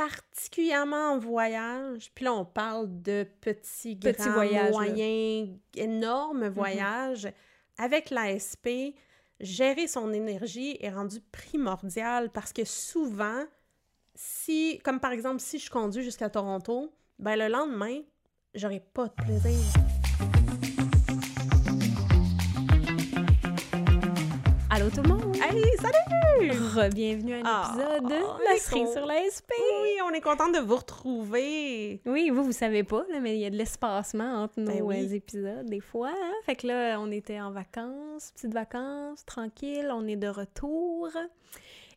particulièrement en voyage, puis là, on parle de petits, Petits grands, voyages, là. moyens, énormes voyages, avec l'ASP, gérer son énergie est rendu primordial parce que souvent, si, comme par exemple, si je conduis jusqu'à Toronto, ben le lendemain, j'aurai pas de plaisir. Allô tout le monde! Hey, salut! Re-bienvenue à un Ah, épisode de La est cerise con- sur la SP! Oui, on est content de vous retrouver. Oui, vous, vous savez pas, là, mais il y a de l'espacement entre nos Ben oui. euh, épisodes, des fois. hein. Fait que là, on était en vacances, petites vacances, tranquille, on est de retour.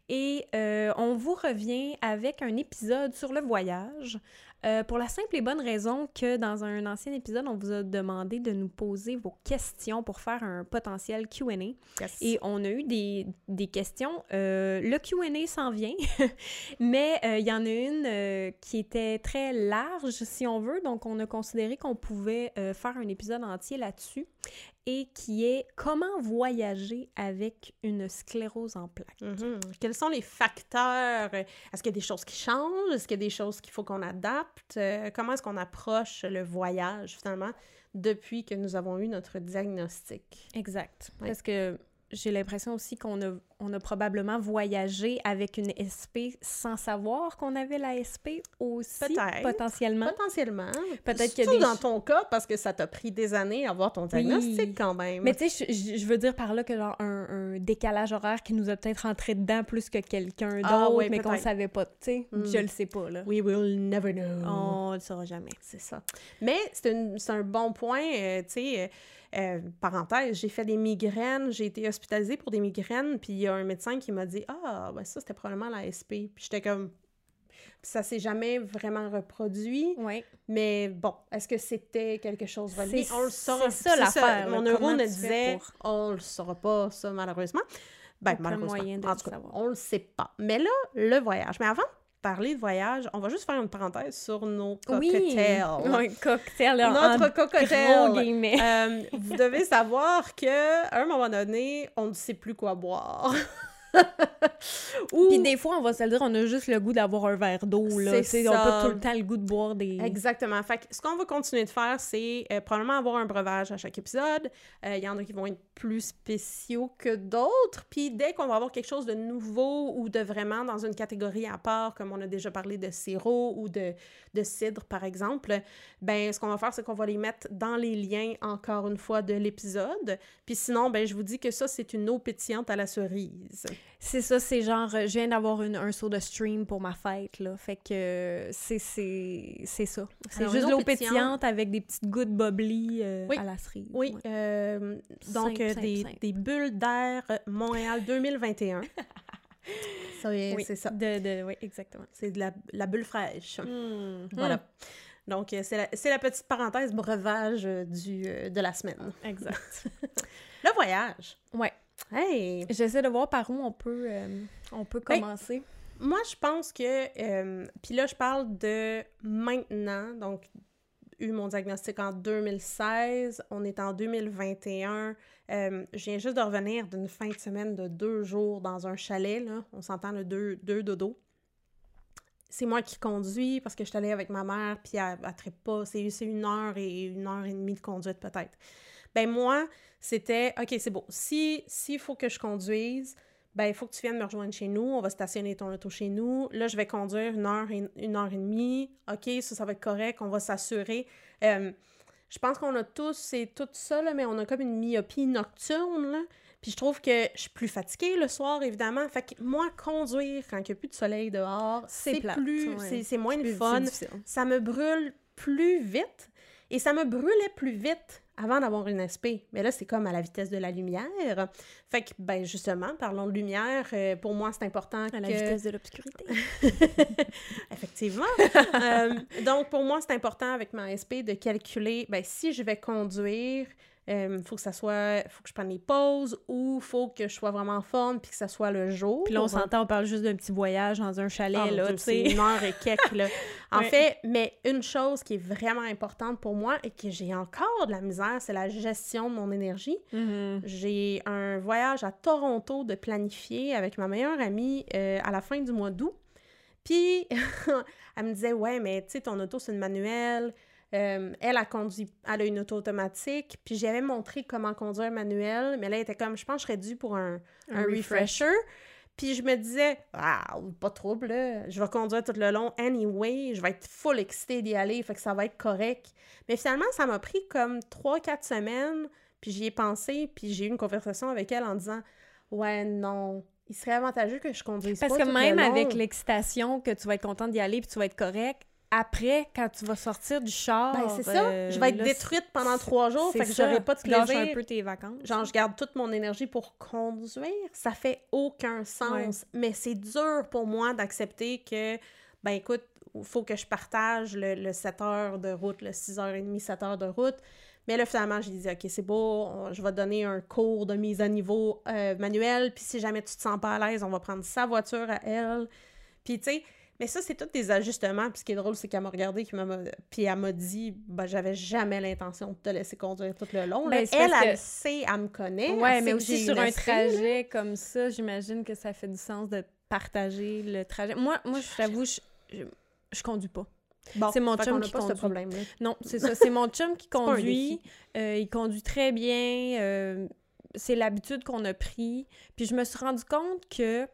Et euh, on vous revient avec un épisode sur le voyage. Euh, pour la simple et bonne raison que dans un ancien épisode, on vous a demandé de nous poser vos questions pour faire un potentiel QA. Et on a eu des, des questions. Euh, le QA s'en vient, mais euh, il y en a une qui était très large, si on veut. Donc, on a considéré qu'on pouvait faire un épisode entier là-dessus et qui est comment voyager avec une sclérose en plaques. Mhm. Quels sont les facteurs? Est-ce qu'il y a des choses qui changent? Est-ce qu'il y a des choses qu'il faut qu'on adapte? Euh, comment est-ce qu'on approche le voyage, finalement, depuis que nous avons eu notre diagnostic? Exact. Ouais. Parce que j'ai l'impression aussi qu'on a, on a probablement voyagé avec une SP sans savoir qu'on avait la SP aussi, Peut-être. potentiellement. Potentiellement. Peut-être Surtout des dans ton cas, parce que ça t'a pris des années à avoir ton diagnostic Oui. quand même. Mais tu sais, je, veux dire par là que genre un, un décalage horaire qui nous a peut-être rentré dedans plus que quelqu'un d'autre, Ah ouais, mais qu'on savait pas, tu sais. Mm. Je le sais pas, là. We will never know. On le saura jamais. C'est ça. Mais c'est une- c'est un bon point, euh, tu sais, euh, euh, parenthèse, j'ai fait des migraines, j'ai été hospitalisée pour des migraines, puis il y a un médecin qui m'a dit « Ah, ben ça, c'était probablement la SP. » Puis j'étais comme... Puis ça s'est jamais vraiment reproduit, Oui. mais bon, est-ce que c'était quelque chose relié? On le saura. c'est ça l'affaire, Mon là. neuro Comment me tu fais disait pour- « On le saura pas, ça, malheureusement. » Ben, malheureusement. moyen de en le tout cas, savoir. on le sait pas. Mais là, le voyage. Mais avant parler de voyage, on va juste faire une parenthèse sur nos Oui. cocktails. Un cocktail en, Notre en cocktail. gros guillemets. Euh, vous devez savoir que à un moment donné, on ne sait plus quoi boire. Ou Puis des fois, on va se le dire, on a juste le goût d'avoir un verre d'eau, là. On n'a pas tout le temps le goût de boire des... Exactement. Fait que ce qu'on va continuer de faire, c'est euh, probablement avoir un breuvage à chaque épisode. Euh, Il y en a qui vont être plus spéciaux que d'autres. Puis dès qu'on va avoir quelque chose de nouveau ou de vraiment dans une catégorie à part, comme on a déjà parlé de sirop ou de, de cidre, par exemple, ben ce qu'on va faire, c'est qu'on va les mettre dans les liens, encore une fois, de l'épisode. Puis sinon, ben je vous dis que ça, c'est une eau pétillante à la cerise. C'est ça, c'est genre, euh, je viens d'avoir un saut de stream pour ma fête, là. Fait que c'est c'est c'est ça. C'est juste l'eau pétillante. pétillante avec des petites gouttes bubbly euh, Oui. à la cerise. Oui, ouais. euh, donc Simple, euh, simple, des, simple. des bulles d'air Montréal 2021. ça, euh, Oui, c'est ça. De, de, oui, exactement. C'est de la, la bulle fraîche. Hmm. Voilà. Donc, euh, c'est la, c'est la petite parenthèse breuvage du, de la semaine. Hmm, Exact. Le voyage. ouais. Hey! J'essaie de voir par où on peut, euh, on peut Ben, commencer. Moi, je pense que... euh, Puis là, je parle de maintenant. Donc, eu mon diagnostic en 2016. On est en 2021. Euh, je viens juste de revenir d'une fin de semaine de deux jours dans un chalet. Là. On s'entend le deux, deux dodo. C'est moi qui conduis parce que je suis allée avec ma mère, puis elle ne pas. C'est c'est une heure et une heure et demie de conduite peut-être. Ben moi, c'était, OK, c'est bon. Si s'il faut que je conduise, ben il faut que tu viennes me rejoindre chez nous. On va stationner ton auto chez nous. Là, je vais conduire une heure et, une heure et demie. OK, ça, ça va être correct. On va s'assurer. Euh, je pense qu'on a tous, c'est tout ça, là, mais on a comme une myopie nocturne, là. Puis je trouve que je suis plus fatiguée le soir, évidemment. Fait que moi, conduire quand il n'y a plus de soleil dehors, C'est plus, ouais. c'est- moins Plus- fun. difficile. Ça me brûle plus vite. Et ça me brûlait plus vite avant d'avoir une SP. Mais là, c'est comme à la vitesse de la lumière. Fait que, ben justement, parlons de lumière. euh, pour moi, c'est important À la que... vitesse de l'obscurité. Effectivement. Euh, donc, pour moi, c'est important avec ma SP de calculer, ben, si je vais conduire, il faut que ça soit, faut que je prenne les pauses ou faut que je sois vraiment en forme puis que ça soit le jour. Puis là, on s'entend, on parle juste d'un petit voyage dans un chalet, Ah, là, tu sais. une heure et quelques, là. En Ouais. fait, mais une chose qui est vraiment importante pour moi et que j'ai encore de la misère, c'est la gestion de mon énergie. Mhm. J'ai un voyage à Toronto de planifier avec ma meilleure amie euh, à la fin du mois d'août. Puis, elle me disait, ouais, mais tu sais, ton auto, c'est une manuelle. Euh, elle a conduit, elle a une auto automatique. Puis, j'avais montré comment conduire manuel, mais là, elle était comme, je pense que je serais due pour un, un, refresher. Puis, je me disais, ah, pas de trouble, là. Je vais conduire tout le long anyway. Je vais être full excitée d'y aller, fait que ça va être correct. Mais finalement, ça m'a pris comme 3-4 semaines. Puis, j'y ai pensé, puis j'ai eu une conversation avec elle en disant, ouais, non il serait avantageux que je conduise Parce que même avec l'excitation, que tu vas être contente d'y aller puis tu vas être correct, après, quand tu vas sortir du char... Ben, c'est ça. Euh, je vais être détruite pendant trois jours, fait que j'aurai pas de plaisir. un peu tes vacances. Genre, je garde toute mon énergie pour conduire. Ça fait aucun sens. Mais c'est dur pour moi d'accepter que, ben écoute, il faut que je partage le, le 7 heures de route, le 6h30, 7 heures de route. Mais là, finalement, j'ai dit, OK, c'est beau, je vais donner un cours de mise à niveau euh, manuel, puis si jamais tu te sens pas à l'aise, on va prendre sa voiture à elle. Puis, tu sais, mais ça, c'est tous des ajustements. Puis ce qui est drôle, c'est qu'elle m'a regardé, puis elle m'a dit, ben, j'avais jamais l'intention de te laisser conduire tout le long. Ben, elle, elle, sait, elle me connaît. Ouais, mais aussi sur un trajet comme ça, j'imagine que ça fait du sens de partager le trajet. Moi, moi je t'avoue, je, je, je conduis pas c'est mon chum qui conduit. problème Non, c'est ça. C'est mon chum qui conduit. Euh, il conduit très bien. Euh, c'est l'habitude qu'on a pris. Puis je me suis rendu compte que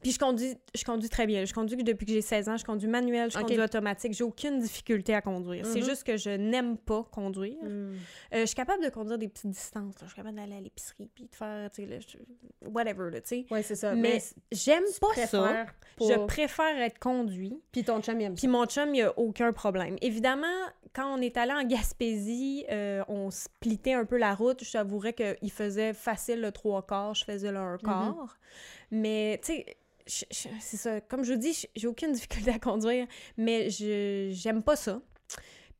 puis je conduis, je conduis très bien. Je conduis depuis que j'ai 16 ans. Je conduis manuel, je conduis automatique. J'ai aucune difficulté à conduire. C'est mhm. juste que je n'aime pas conduire. Mm. Euh, je suis capable de conduire des petites distances. Je suis capable d'aller à l'épicerie puis de faire, tu sais, whatever, tu sais. Oui, c'est ça. Mais, j'aime pas ça. Je préfère être conduit. Puis ton chum, il aime ça. Puis mon chum, il a aucun problème. Évidemment, quand on est allé en Gaspésie, euh, on splittait un peu la route. Je t'avouerais qu'il faisait facile le trois quarts, je faisais le un mhm. quart. Mais, tu sais c'est ça. Comme je vous dis, j'ai aucune difficulté à conduire, mais je j'aime pas ça.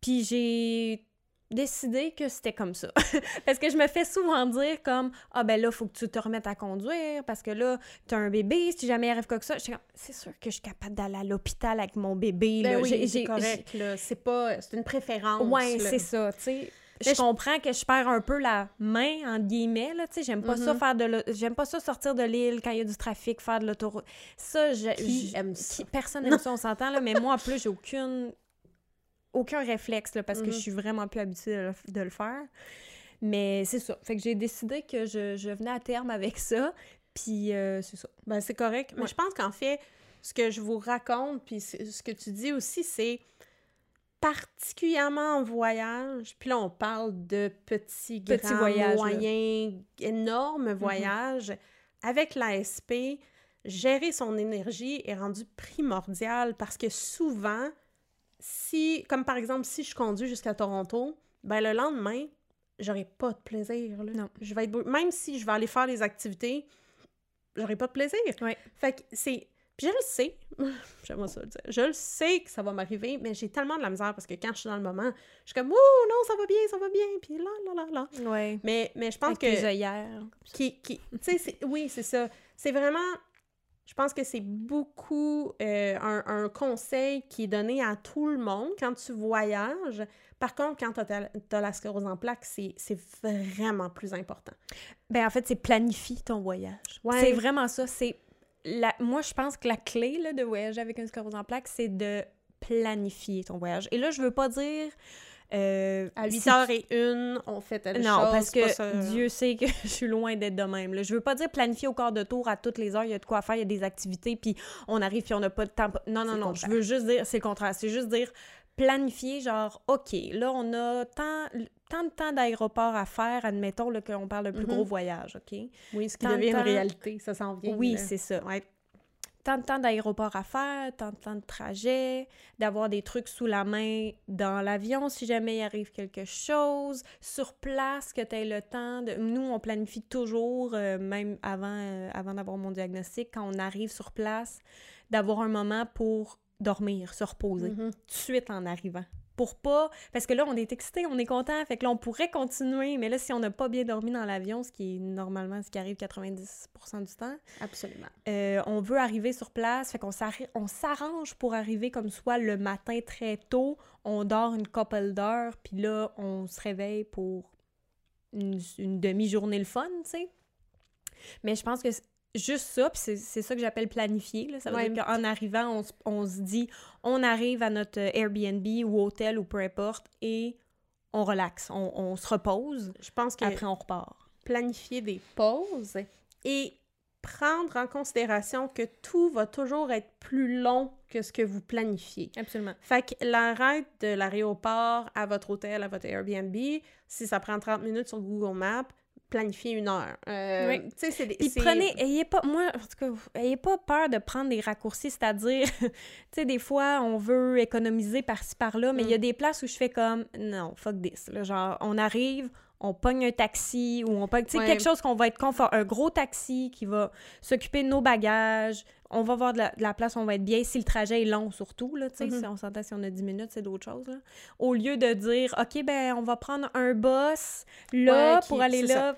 Puis j'ai décidé que c'était comme ça. parce que je me fais souvent dire comme Ah ben là, faut que tu te remettes à conduire parce que là, t'as un bébé, si jamais il arrive quoi que ça. C'est sûr que je suis capable d'aller à l'hôpital avec mon bébé. Ben oui, c'est correct. C'est pas... C'est une préférence. Ouais, c'est ça, tu sais je comprends que je perds un peu la main, entre guillemets, là, tu sais, j'aime pas ça mm-hmm. faire de j'aime pas ça sortir de l'île quand il y a du trafic, faire de l'autoroute. Ça, j'aime ça? personne n'aime ça, on s'entend, là, mais moi, en plus, j'ai aucune... aucun réflexe, là, parce que je mm-hmm. suis vraiment plus habituée de le, faire. Mais c'est ça. Fait que j'ai décidé que je, je, venais à terme avec ça, puis euh, c'est ça. Ben, c'est correct. Mais je pense qu'en fait, ce que je vous raconte, puis ce que tu dis aussi, c'est particulièrement en voyage, puis là on parle de petits, petits voyages, moyens, énormes mm-hmm. voyages, avec l'ASP, gérer son énergie est rendu primordial parce que souvent, si, comme par exemple, si je conduis jusqu'à Toronto, ben le lendemain, j'aurai pas de plaisir. Là. Non. Je vais être... Même si je vais aller faire des activités, j'aurai pas de plaisir. Fait que c'est puis je le sais, j'aimerais ça le dire, je le sais que ça va m'arriver, mais j'ai tellement de la misère parce que quand je suis dans le moment, je suis comme « Ouh, non, ça va bien, ça va bien », puis là, là, là, là. Ouais. Mais, mais je pense Avec que... les œillères. Qui, qui, tu sais, oui, c'est ça. C'est vraiment... Je pense que c'est beaucoup euh, un, un, conseil qui est donné à tout le monde quand tu voyages. Par contre, quand tu as, la sclérose en plaques, c'est vraiment plus important. Ben en fait, c'est planifier ton voyage. Ouais. C'est vraiment ça. C'est moi, je pense que la clé là, de voyager avec une sclérose en plaques, c'est de planifier ton voyage. Et là, je veux pas dire... Euh, à 8h01, on fait telle non, parce que Dieu sait que je suis loin d'être de même. Là. Je veux pas dire planifier au quart de tour à toutes les heures, il y a de quoi faire, il y a des activités, puis on arrive, puis on n'a pas de temps. Non, non, non, je veux juste dire, c'est le contraire. C'est juste dire planifier, genre, OK, là, on a tant, tant de temps d'aéroport à faire, admettons qu'on parle d'un plus gros mhm. voyage, OK? Oui, ce qui devient une réalité, ça s'en vient. Oui, c'est ça. Ouais. Tant de temps d'aéroport à faire, tant de temps de trajet, d'avoir des trucs sous la main dans l'avion si jamais il arrive quelque chose, sur place, que tu aies le temps de... Nous, on planifie toujours, euh, même avant, euh, avant d'avoir mon diagnostic, quand on arrive sur place, d'avoir un moment pour dormir, se reposer, mm-hmm. tout de suite en arrivant. Pour pas. Parce que là, on est excité, on est content, fait que là, on pourrait continuer, mais là, si on n'a pas bien dormi dans l'avion, ce qui est normalement ce qui arrive 90% du temps. Absolument. Euh, on veut arriver sur place, fait qu'on s'arrange pour arriver comme soit le matin très tôt, on dort une couple d'heures, puis là, on se réveille pour une, une demi-journée le fun, tu sais. Mais je pense que juste ça, puis c'est- ça que j'appelle planifier. Là. Ça veut Ouais. dire qu'en arrivant, on, on se dit, on arrive à notre euh, Airbnb ou hôtel ou peu importe, et on relaxe, on, on se repose, Je pense que après on repart. planifier des pauses et prendre en considération que tout va toujours être plus long que ce que vous planifiez. Absolument. Fait que l'arrêt de l'aéroport à votre hôtel, à votre Airbnb, si ça prend 30 minutes sur Google Maps, planifiez une heure. Euh, Oui. Tu sais, c'est des... Puis prenez, ayez pas, moi, en tout cas, ayez pas peur de prendre des raccourcis, c'est-à-dire, tu sais, des fois, on veut économiser par-ci, par-là, mais il y a des places où je fais comme, non, fuck this, là, genre, on arrive, on pogne un taxi, ou on pogne, tu sais, Ouais. quelque chose qu'on va être confort, un gros taxi qui va s'occuper de nos bagages, on va voir de la, de la place, on va être bien, si le trajet est long surtout, là, tu sais, Mhm. si on s'entend si on a 10 minutes, c'est d'autres choses, là. Au lieu de dire, OK, ben, on va prendre un bus, là, Ouais, pour aller c'est là,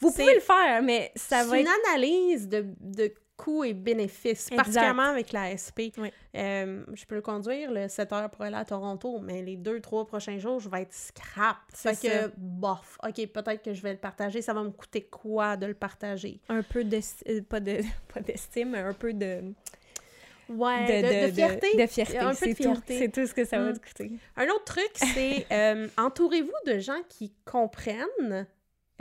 vous C'est- pouvez le faire, mais ça c'est va une être analyse de, de coûts et bénéfices, Exact. particulièrement avec la SP. Oui. Euh, je peux le conduire le 7 heures pour aller à Toronto, mais les deux, trois prochains jours, je vais être scrap. C'est Fait ça. que, bof, OK, peut-être que je vais le partager. Ça va me coûter quoi de le partager? un peu de pas de pas d'estime mais un peu de Ouais, de, de, de fierté. de, fierté Un peu de tout fierté. c'est tout ce que ça va Mm. te coûter Un autre truc, c'est euh, entourez-vous de gens qui comprennent,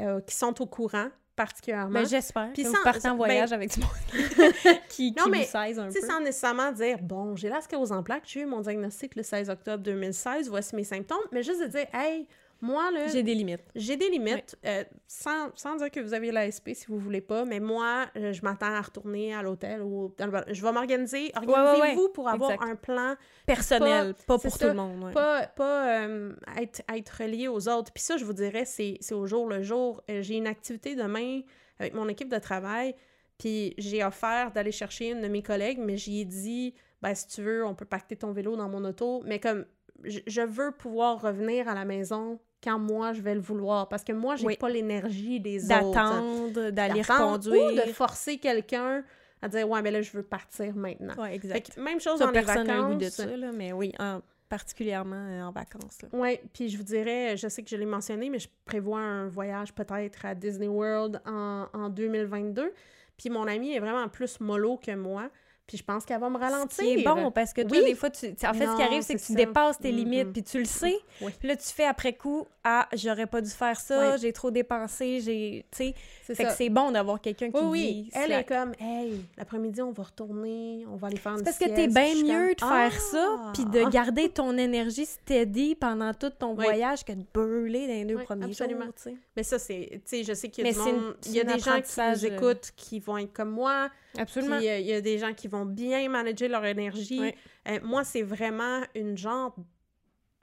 euh, qui sont au courant, particulièrement. ben j'espère. Puis sans- partez en ben- voyage avec du monde. Qui, Non, qui mais, vous 16 un peu. sans nécessairement dire, bon, j'ai la sclérose en plaques, j'ai eu mon diagnostic le 16 octobre 2016, voici mes symptômes, mais juste de dire, hey, moi, là, j'ai des limites j'ai des limites, euh, sans, sans dire que vous avez l'ASP si vous voulez pas, mais moi, euh, je m'attends à retourner à l'hôtel ou dans le- je vais m'organiser. ouais, ouais. Organisez-vous pour avoir Exact. un plan, personnel pas, pour ça, tout le monde pas, pas euh, être, être relié aux autres. Puis ça, je vous dirais, c'est c'est au jour le jour. J'ai une activité demain avec mon équipe de travail, puis j'ai offert d'aller chercher une de mes collègues, mais j'y ai dit, ben si tu veux, on peut pacter ton vélo dans mon auto, mais comme je veux pouvoir revenir à la maison quand moi je vais le vouloir, parce que moi, j'ai Oui. pas l'énergie des autres. d'attendre d'aller D'attendre reconduire Ou de forcer quelqu'un à dire, ouais, mais là, je veux partir maintenant. ouais Fait exact que même chose ça dans les le goût de vacances. ça là, mais oui en- particulièrement euh, en vacances. Oui, puis je vous dirais, je sais que je l'ai mentionné, mais je prévois un voyage peut-être à Disney World en, en 2022. Puis mon amie est vraiment plus mollo que moi. Puis je pense qu'elle va me ralentir. Ce qui est bon parce que toi, Oui. des fois, tu, en fait, ce qui arrive, c'est que c'est tu dépasses tes limites, puis tu le sais. Oui. Puis là, tu fais après coup, ah, j'aurais pas dû faire ça, j'ai trop dépensé, j'ai. Tu sais. C'est Fait ça. que c'est bon d'avoir quelqu'un qui dit. Elle slack. est comme, hey, l'après-midi, on va retourner, on va aller faire une C'est parce que t'es bien mieux de faire ça, Ah! puis de garder ton énergie steady pendant tout ton voyage que de brûler dans les deux premiers absolument. jours. Mais ça, c'est, tu sais, je sais qu'il y a Mais du c'est une- monde, il y c'est a un des gens qui nous euh, écoutent qui vont être comme moi, Absolument. Euh, il y a des gens qui vont bien manager leur énergie. Euh, moi, c'est vraiment une genre,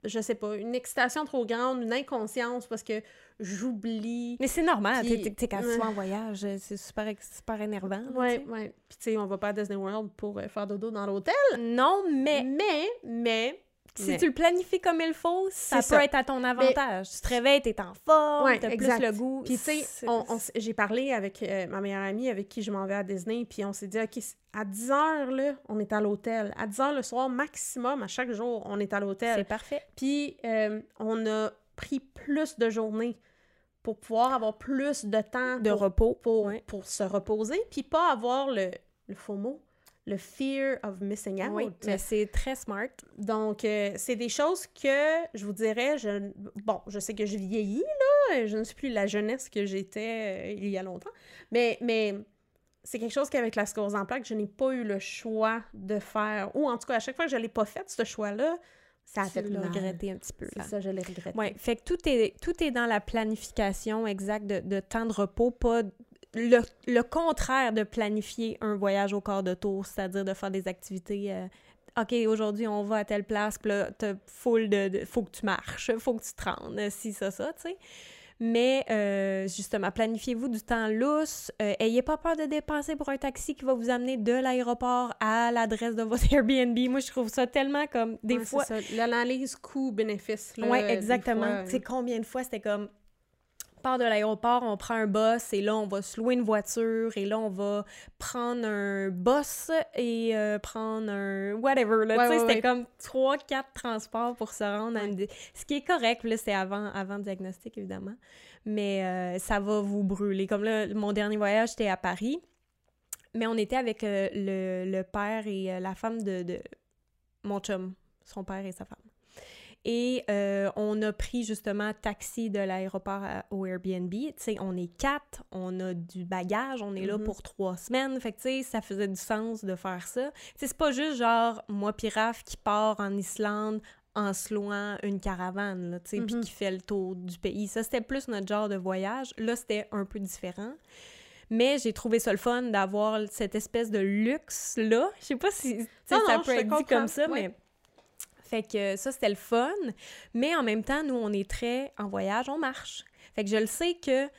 je sais pas, une excitation trop grande, une inconscience parce que j'oublie. Mais c'est normal, Puis- tu sais, quand tu Ouais. vas en voyage, euh, c'est super, super énervant. sais. ouais. Puis tu sais, on va pas à Disney World pour euh, faire dodo dans l'hôtel. Non, mais Mais, mais, si mais- tu le planifies comme il faut, ça peut C'est ça. être à ton avantage. Tu te réveilles, t'es en forme, Ouais, t'as plus le goût. Puis, tu sais, C'est- on- on s- j'ai parlé avec euh, ma meilleure amie avec qui je m'en vais à Disney, puis on s'est dit, OK, à 10 heures, là, on est à l'hôtel. À 10 heures le soir, maximum, à chaque jour, on est à c'est l'hôtel. parfait. Puis, euh, on a pris plus de journées pour pouvoir avoir plus de temps De pour, repos. pour, ouais. pour se reposer, puis pas avoir le, le faux mot, le fear of missing out. Oui, mais c'est très smart. Donc, euh, c'est des choses que, je vous dirais, je, bon, je sais que je vieillis, là, je ne suis plus la jeunesse que j'étais euh, il y a longtemps, mais, mais c'est quelque chose qu'avec la sclérose en plaques, je n'ai pas eu le choix de faire, ou en tout cas, à chaque fois que je ne l'ai pas fait, ce choix-là, ça a fait l'as mal. regretté un petit peu. C'est Là. ça, je l'ai regretté. Oui, fait que tout est, tout est dans la planification exacte de, de temps de repos, pas le, le contraire de planifier un voyage au quart de tour, c'est-à-dire de faire des activités. euh, OK, aujourd'hui, on va à telle place, puis là, t'as full de, de- Faut que tu marches, faut que tu te rendes, si, ça, ça, tu sais. Mais euh, justement, planifiez-vous du temps lousse. euh, ayez pas peur de dépenser pour un taxi qui va vous amener de l'aéroport à l'adresse de votre Airbnb. Moi, je trouve ça tellement comme des Ouais, fois. L'analyse coût-bénéfice. Oui, exactement. Tu sais, combien de fois c'était comme part de l'aéroport, on prend un bus et là on va se louer une voiture et là on va prendre un bus et euh, prendre un whatever là, Ouais, tu sais ouais, c'était ouais. comme trois quatre transports pour se rendre à une ce qui est correct là c'est avant avant le diagnostic évidemment. Mais euh, ça va vous brûler. Comme là mon dernier voyage c'était à Paris. Mais on était avec euh, le, le père et la femme de, de mon chum, son père et sa femme. Et euh, on a pris justement taxi de l'aéroport au Airbnb. Tu sais, on est quatre, on a du bagage, on est là Mhm. pour trois semaines. Fait que, tu sais, ça faisait du sens de faire ça. Tu sais, c'est pas juste genre moi puis Raph qui part en Islande en se louant une caravane, là, tu sais, puis Mhm. qui fait le tour du pays. Ça, c'était plus notre genre de voyage. Là, c'était un peu différent. Mais j'ai trouvé ça le fun d'avoir cette espèce de luxe-là. Je sais pas si Non, ça non, peut être dit comme ça, ouais. mais... Fait que ça, c'était le fun. Mais en même temps, nous, on est très en voyage, on marche. Fait que je le sais que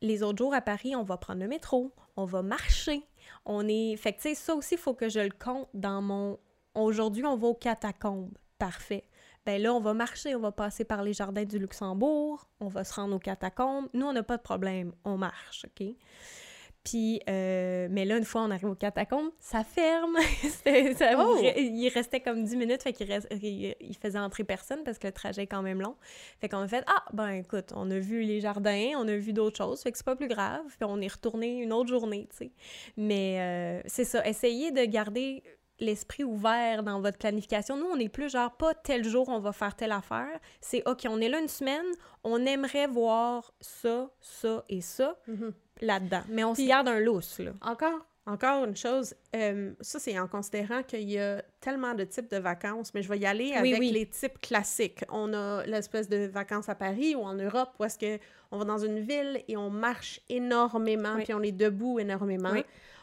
les autres jours à Paris, on va prendre le métro, on va marcher. On est... Fait que, ça aussi, il faut que je le compte dans mon... Aujourd'hui, on va aux catacombes. Parfait. Ben là, on va marcher, on va passer par les jardins du Luxembourg, on va se rendre aux catacombes. Nous, on n'a pas de problème, on marche, OK? Puis, euh, mais là, une fois on arrive aux catacombes, ça ferme. Ça- Oh! Il restait comme 10 minutes, fait qu'il il, il faisait entrer personne parce que le trajet est quand même long. Fait qu'on a fait Ah, ben écoute, on a vu les jardins, on a vu d'autres choses, fait que c'est pas plus grave. Puis on est retourné une autre journée, tu sais. Mais euh, c'est ça, essayez de garder l'esprit ouvert dans votre planification. Nous, on n'est plus genre pas tel jour on va faire telle affaire. C'est OK, on est là une semaine, on aimerait voir ça, ça et ça Mhm. là-dedans. Mais on se garde un lousse, là. Encore, encore une chose, euh, ça c'est en considérant qu'il y a tellement de types de vacances, mais je vais y aller avec oui. les types classiques. On a l'espèce de vacances à Paris ou en Europe où est-ce que on va dans une ville et on marche énormément, Oui. puis on est debout énormément.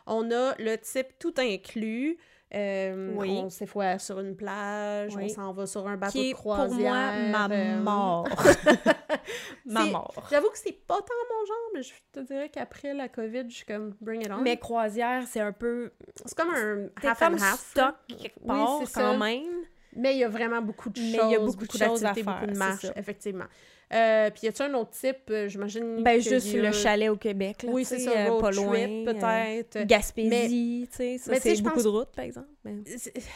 On a le type tout inclus. Euh, Oui. On s'éfoue sur une plage, on s'en va sur un bateau Qui est de pour croisière. moi ma euh, mort. ma mort. J'avoue que c'est pas tant mon genre, mais je te dirais qu'après la COVID, je suis comme bring it on. Mais croisière, c'est un peu... c'est comme un half and half. stock quelque part, quand ça. même. Mais il y a vraiment beaucoup de Mais choses, il y a beaucoup de choses à d'activités, beaucoup de marches, effectivement. Euh, puis y a-tu un autre type, euh, j'imagine Ben, juste le chalet au Québec, là, Oui, c'est ça, euh, pas loin. euh, peut-être. Gaspésie, tu sais, mais c'est beaucoup pense- de routes, par exemple. mais-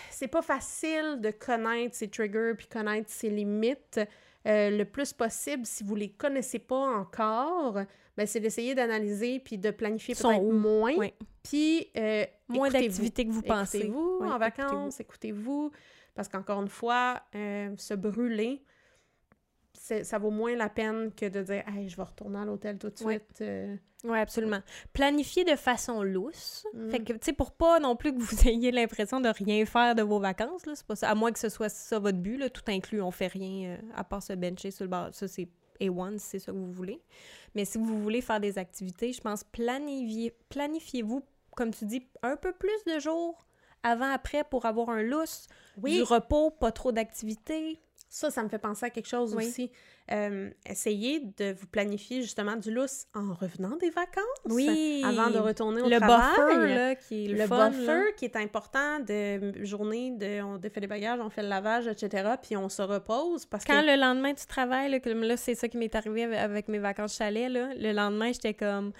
C'est- pas facile de connaître ses triggers puis connaître ses limites. Euh, le plus possible, si vous les connaissez pas encore, ben, c'est d'essayer d'analyser puis de planifier peut-être moins. Puis euh, Moins d'activités que vous pensez. Écoutez-vous Ouais, en écoutez-vous. vacances, écoutez-vous. Parce qu'encore une fois, euh, se brûler, ça vaut moins la peine que de dire Hey, je vais retourner à l'hôtel tout de suite. euh. Oui, absolument. Planifier de façon lousse. Mhm. Fait que, tu sais, pour pas non plus que vous ayez l'impression de rien faire de vos vacances, là, pas ça. À moins que ce soit ça votre but, là, tout inclus, on fait rien euh, à part se bencher sur le bord. Ça, c'est A1 si c'est ça que vous voulez. Mais si vous voulez faire des activités, je pense planifiez, planifiez-vous, comme tu dis, un peu plus de jours avant-après pour avoir un lousse, du repos, pas trop d'activités. Ça, ça me fait penser à quelque chose Oui. aussi. Euh, essayez de vous planifier justement du lousse en revenant des vacances. Oui. Avant de retourner au le travail. buffer, là, qui est le, le fun, buffer là. qui est important de journée de on défait les bagages, on fait le lavage, etc. Puis on se repose parce Quand que le lendemain tu travailles, là, c'est ça qui m'est arrivé avec, avec mes vacances chalet, là, le lendemain, j'étais comme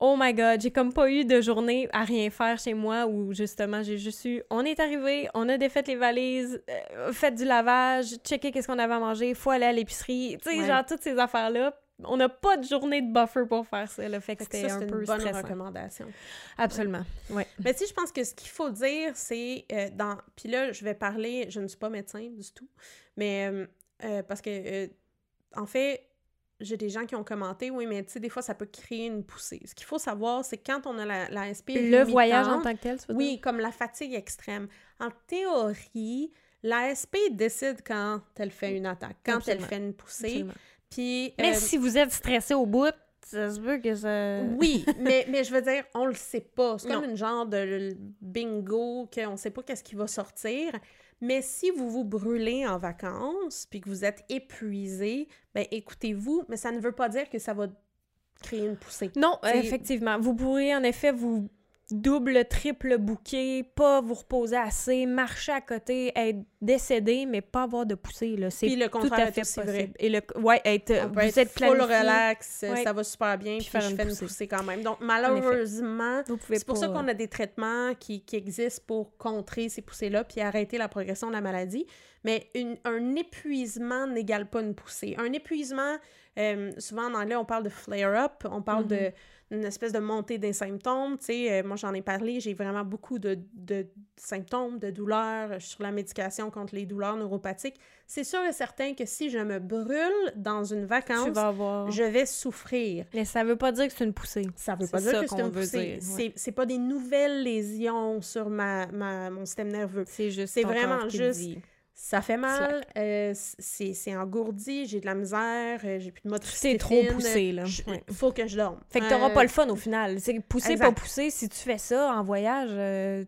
Oh my god, j'ai comme pas eu de journée à rien faire chez moi où justement j'ai juste eu on est arrivé, on a défait les valises, euh, fait du lavage, checké qu'est-ce qu'on avait à manger, faut aller à l'épicerie, tu sais, Ouais. genre toutes ces affaires-là. On n'a pas de journée de buffer pour faire ça, là, fait que c'était un peu une bonne stressant. recommandation. Absolument, ouais. Mais sais, je pense que ce qu'il faut dire, c'est euh, dans. Puis là, je vais parler, je ne suis pas médecin du tout, mais euh, euh, parce que, en fait, j'ai des gens qui ont commenté, oui, mais tu sais, des fois, ça peut créer une poussée. Ce qu'il faut savoir, c'est quand on a la, la SP. Le voyage en tant que tel, Oui, dire? comme la fatigue extrême. En théorie, l'ASP décide quand elle fait une attaque, quand Absolument. elle fait une poussée. Puis. Mais euh, si vous êtes stressé au bout, ça se peut que ça... oui, mais, mais je veux dire, on le sait pas. C'est comme Non. une genre de bingo qu'on sait pas qu'est-ce qui va sortir. Mais si vous vous brûlez en vacances puis que vous êtes épuisé, ben écoutez-vous, mais ça ne veut pas dire que ça va créer une poussée. Non, effectivement. Vous pourrez en effet vous double, triple bouquet, pas vous reposer assez, marcher à côté, être décédé, mais pas avoir de poussée. Là. C'est Puis le tout contraire à fait possible. vrai. Et le, ouais, être, On peut vous être full relax, Ouais. ça va super bien, Puis faire je une fais une poussée. poussée quand même. Donc malheureusement, c'est pour pas- ça qu'on a des traitements qui, qui existent pour contrer ces poussées-là puis arrêter la progression de la maladie. Mais une- un épuisement n'égale pas une poussée. Un épuisement, euh, souvent en anglais, on parle de flare-up, on parle de, une espèce de montée des symptômes. Tu sais, euh, moi, j'en ai parlé, j'ai vraiment beaucoup de, de symptômes, de douleurs. Je suis sur la médication contre les douleurs neuropathiques. C'est sûr et certain que si je me brûle dans une vacance, avoir... je vais souffrir. Mais ça veut pas dire que c'est une poussée. Ça veut C'est pas dire que c'est une veut poussée. ouais. C'est- pas des nouvelles lésions sur ma, ma, mon système nerveux. C'est juste C'est vraiment juste- dit. Ça fait mal, euh, c'est engourdi, j'ai de la misère, euh, j'ai plus de motricité C'est trop poussé, là. je- Ouais. Faut que je dorme. Fait que t'auras Euh, pas le fun au final. C'est pousser, exact. pas pousser. Si tu fais ça en voyage, euh,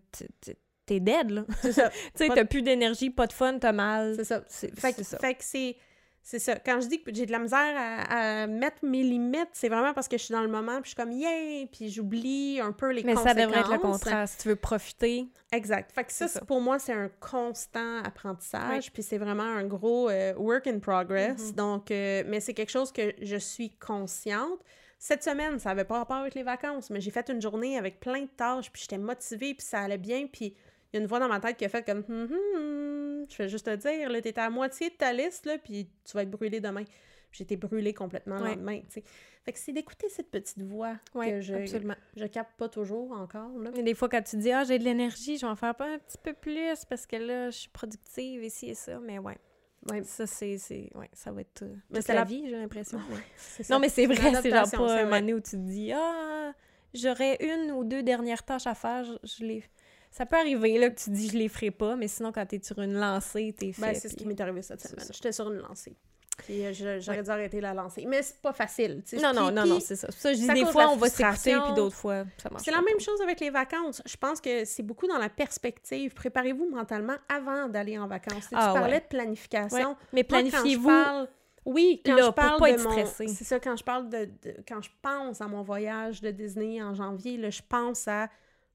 t'es dead, là. C'est ça, tu sais, t'as plus d'énergie, pas de fun, t'as mal. c'est ça. Fait, que- c'est c'est... Ça. Quand je dis que j'ai de la misère à, à mettre mes limites, c'est vraiment parce que je suis dans le moment, puis je suis comme « yeah », puis j'oublie un peu les Mais conséquences. ça devrait être le contraire. Si tu veux profiter, Exact. Fait que ça, pour moi, c'est un constant apprentissage, Oui. puis c'est vraiment un gros euh, work in progress. Mhm. Donc, euh, mais c'est quelque chose que je suis consciente. Cette semaine, ça avait pas rapport avec les vacances, mais j'ai fait une journée avec plein de tâches, puis j'étais motivée, puis ça allait bien, puis il y a une voix dans ma tête qui a fait comme Hum, hum, je vais juste te dire, là, t'étais à moitié de ta liste, là, puis tu vas être brûlé demain. Été brûlée complètement le Ouais. lendemain, tu sais. Fait que c'est d'écouter cette petite voix que je, absolument. je capte pas toujours encore, là. Mais des fois, quand tu dis « Ah, j'ai de l'énergie, je vais en faire pas un petit peu plus parce que là, je suis productive, ici et ça. » Mais ouais, Ouais, ça, c'est... c'est- Ouais, ça va être... euh, Mais c'est la vie, j'ai l'impression. ouais. Non, mais c'est vrai, c'est genre pas un moment où tu te dis Ah, j'aurais une ou deux dernières tâches à faire, je, je les. Ça peut arriver là, que tu te dis je les ferai pas, mais sinon, quand t'es sur une lancée, t'es fait. Ben, c'est ce qui m'est arrivé cette semaine. J'étais sur une lancée. Puis euh, j'aurais dû arrêter la lancée. Mais c'est pas facile. tu. Non, non, Puis- non, non, c'est ça. Ça, je dis ça des fois, on va s'écouter, puis d'autres fois, ça marche. C'est la même chose avec les vacances. Je pense que c'est beaucoup dans la perspective. Préparez-vous mentalement avant d'aller en vacances. Tu Ah, tu parlais ouais. de planification. Mais planifiez-vous. parle- Oui, quand là, je pour parle pas de être mon... C'est ça, quand je parle de, de- Quand je pense à mon voyage de Disney en janvier, là, je pense à...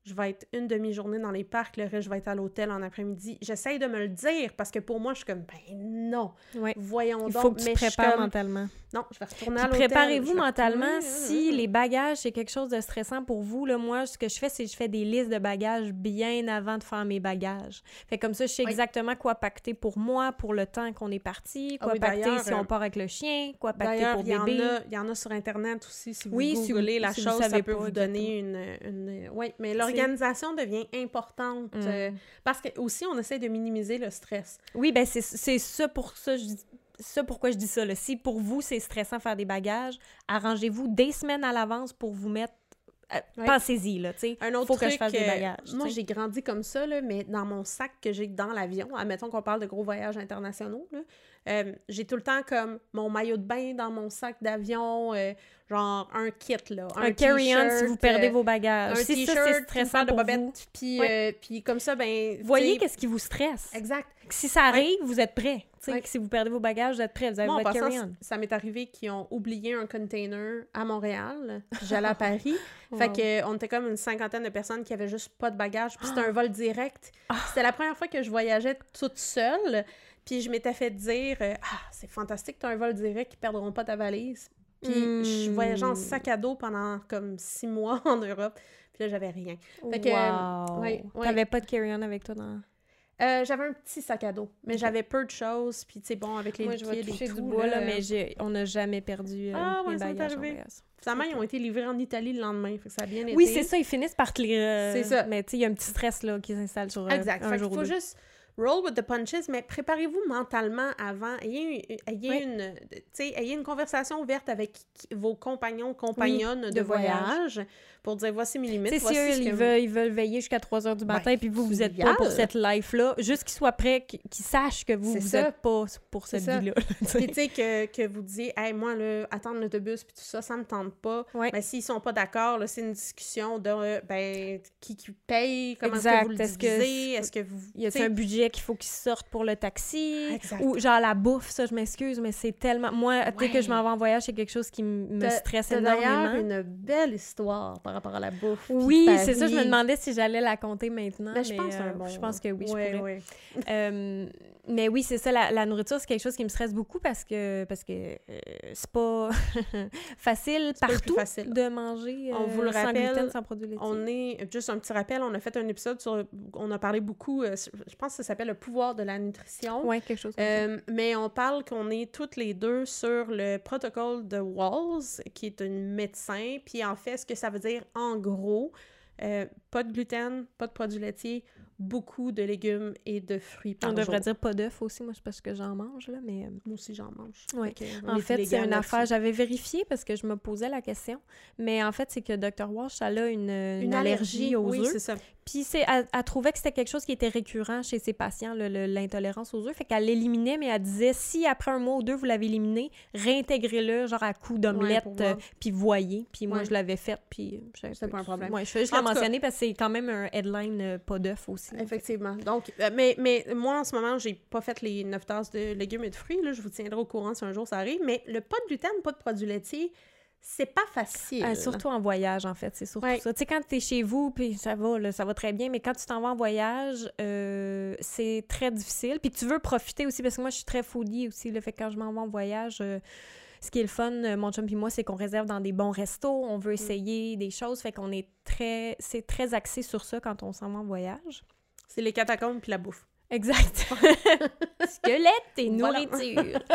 Je vais être une demi-journée dans les parcs, le reste, je vais être à l'hôtel en après-midi. J'essaye de me le dire parce que pour moi, je suis comme, ben non, voyons Il donc. faut que tu mais te prépares comme, mentalement. Non, je vais retourner Puis à l'hôtel. préparez-vous mentalement retourner, si euh, les bagages, c'est quelque chose de stressant pour vous. Là, moi, ce que je fais, c'est que je fais des listes de bagages bien avant de faire mes bagages. Fait comme ça, je sais Oui. exactement quoi pacter pour moi, pour le temps qu'on est parti, Ah quoi oui, pacter si euh, on part avec le chien, quoi pacter pour il y, en bébé. a, il y en a sur Internet aussi. Si vous Oui, si vous- googlez la si vous chose, ça peut pas vous donner une... une... Oui, mais l'organisation devient importante. Mm. euh, parce que aussi, on essaie de minimiser le stress. Oui, ben c'est ça pour ça, je ça pourquoi je dis ça. Là. Si pour vous, c'est stressant faire des bagages, arrangez-vous des semaines à l'avance pour vous mettre... euh, Ouais. Pensez-y, là, tu sais. Un autre Faut que truc, je fasse des euh, bagages. moi, j'ai grandi comme ça, là, mais dans mon sac que j'ai dans l'avion, admettons qu'on parle de gros voyages internationaux, là, euh, j'ai tout le temps comme mon maillot de bain dans mon sac d'avion, euh, genre un kit, là, un, un carry-on si vous perdez euh, vos bagages. un t-shirt, stressant de vous, puis Ouais. puis comme ça, ben... voyez qu'est-ce qui vous stresse. Exact. Si ça arrive, vous êtes Ouais. que Si vous perdez vos bagages, vous êtes prêts. Vous avez en votre carry-on. ça m'est arrivé qu'ils ont oublié un container à Montréal. J'allais à Paris. Fait que on était comme une cinquantaine de personnes qui avaient juste pas de bagages. Puis c'était un vol direct. Ah. C'était la première fois que je voyageais toute seule. Puis je m'étais fait dire euh, Ah, c'est fantastique, t'as un vol direct, ils perdront pas ta valise. Puis je voyageais en Hmm. sac à dos pendant comme six mois en Europe. Puis là, j'avais rien. Fait que, Wow. ouais, ouais. T'avais pas de carry-on avec toi dans... Euh, j'avais un petit sac à dos, mais j'avais peu de choses. Puis tu sais, bon, avec les Moi, je vais toucher et du bois, là, mais on n'a jamais perdu euh, Ah, ouais, mes bagages arrivé. Finalement, ils ont été livrés en Italie le lendemain. Fait que ça a bien été. Oui, c'est ça, ils finissent par te les... euh, C'est ça. Mais tu sais, il y a un petit stress là, qui s'installe sur Exact. un Fait jour ou faut deux. juste roll with the punches, mais préparez-vous mentalement avant. Ayez, une- ayez, Oui. une, ayez une conversation ouverte avec vos compagnons, compagnonnes de, de voyage. pour dire voici mes limites. Sais, si voici eux, ce ils que- veulent, ils veulent veiller jusqu'à 3 heures du matin, Ben, puis vous, vous êtes pas pour cette life-là, juste qu'ils soient prêts, qu'ils sachent que vous, vous ça. êtes pas pour cette vie-là. Puis tu sais, que, que vous disiez, hey, moi, là, attendre l'autobus, puis tout ça, ça me tente pas. Mais s'ils sont pas d'accord, c'est une discussion de, euh, ben, qui, qui paye, comment est-ce que Exact. vous le divisez, est-ce que vous... Y a un budget qu'il faut qu'ils sortent pour le taxi? Exact. Ou genre la bouffe, ça, je m'excuse, mais c'est tellement. Moi, dès que je m'en vais en voyage, c'est quelque chose qui me stresse énormément. une belle histoire par rapport à la bouffe. Oui, c'est ça, je me demandais si j'allais la compter maintenant. Mais je pense euh, un bon... Je pense que oui, je Ouais, pourrais. ouais. Euh, mais oui, c'est ça, la, la nourriture, c'est quelque chose qui me stresse beaucoup parce que parce que euh, c'est pas facile pas le partout facile. de manger On vous le euh, sans rappelle, gluten, sans produits laitiers. On est, juste un petit rappel, on a fait un épisode sur, on a parlé beaucoup, euh, je pense que ça s'appelle le pouvoir de la nutrition. Ouais, quelque chose comme ça. Mais on parle qu'on est toutes les deux sur le protocole de Walls, qui est une médecin. Puis en fait, ce que ça veut dire en gros, pas de gluten, pas de produits laitiers, beaucoup de légumes et de fruits par On devrait dire pas d'œufs aussi, moi, c'est parce que j'en mange, là, mais... euh, Moi aussi, j'en mange. En fait, c'est une affaire. J'avais vérifié parce que je me posais la question. Mais en fait, c'est que Dr. Walsh, elle a une, une allergie aux oui, œufs. c'est ça. Puis c'est, elle, elle trouvait que c'était quelque chose qui était récurrent chez ses patients, l'intolérance aux œufs. Fait qu'elle l'éliminait, mais elle disait si après un mois ou deux, vous l'avez éliminé, réintégrez-le, genre à coup d'omelette, euh, puis voyez. Puis moi, je l'avais fait, puis C'était pas un problème. Ouais, je fais juste En la tout cas- mentionner parce que c'est quand même un headline euh, pas d'œuf aussi. Effectivement. Donc, euh, mais, mais moi, en ce moment, j'ai pas fait les 9 tasses de légumes et de fruits. Là. Je vous tiendrai au courant si un jour ça arrive. Mais le pas de gluten, pas de produits laitiers, c'est pas facile. Ah, surtout en voyage, en fait, c'est surtout Ouais. ça. Tu sais, quand t'es chez vous, puis ça va, là, ça va très bien, mais quand tu t'en vas en voyage, euh, c'est très difficile. Puis tu veux profiter aussi, parce que moi, je suis très foodie aussi, le fait que quand je m'en vais en voyage... euh, ce qui est le fun, euh, mon chum et moi, c'est qu'on réserve dans des bons restos, on Mm. veut essayer des choses, fait qu'on est très... C'est très axé sur ça quand on s'en va en voyage. C'est les catacombes puis la bouffe. Exact. Squelette et nourriture.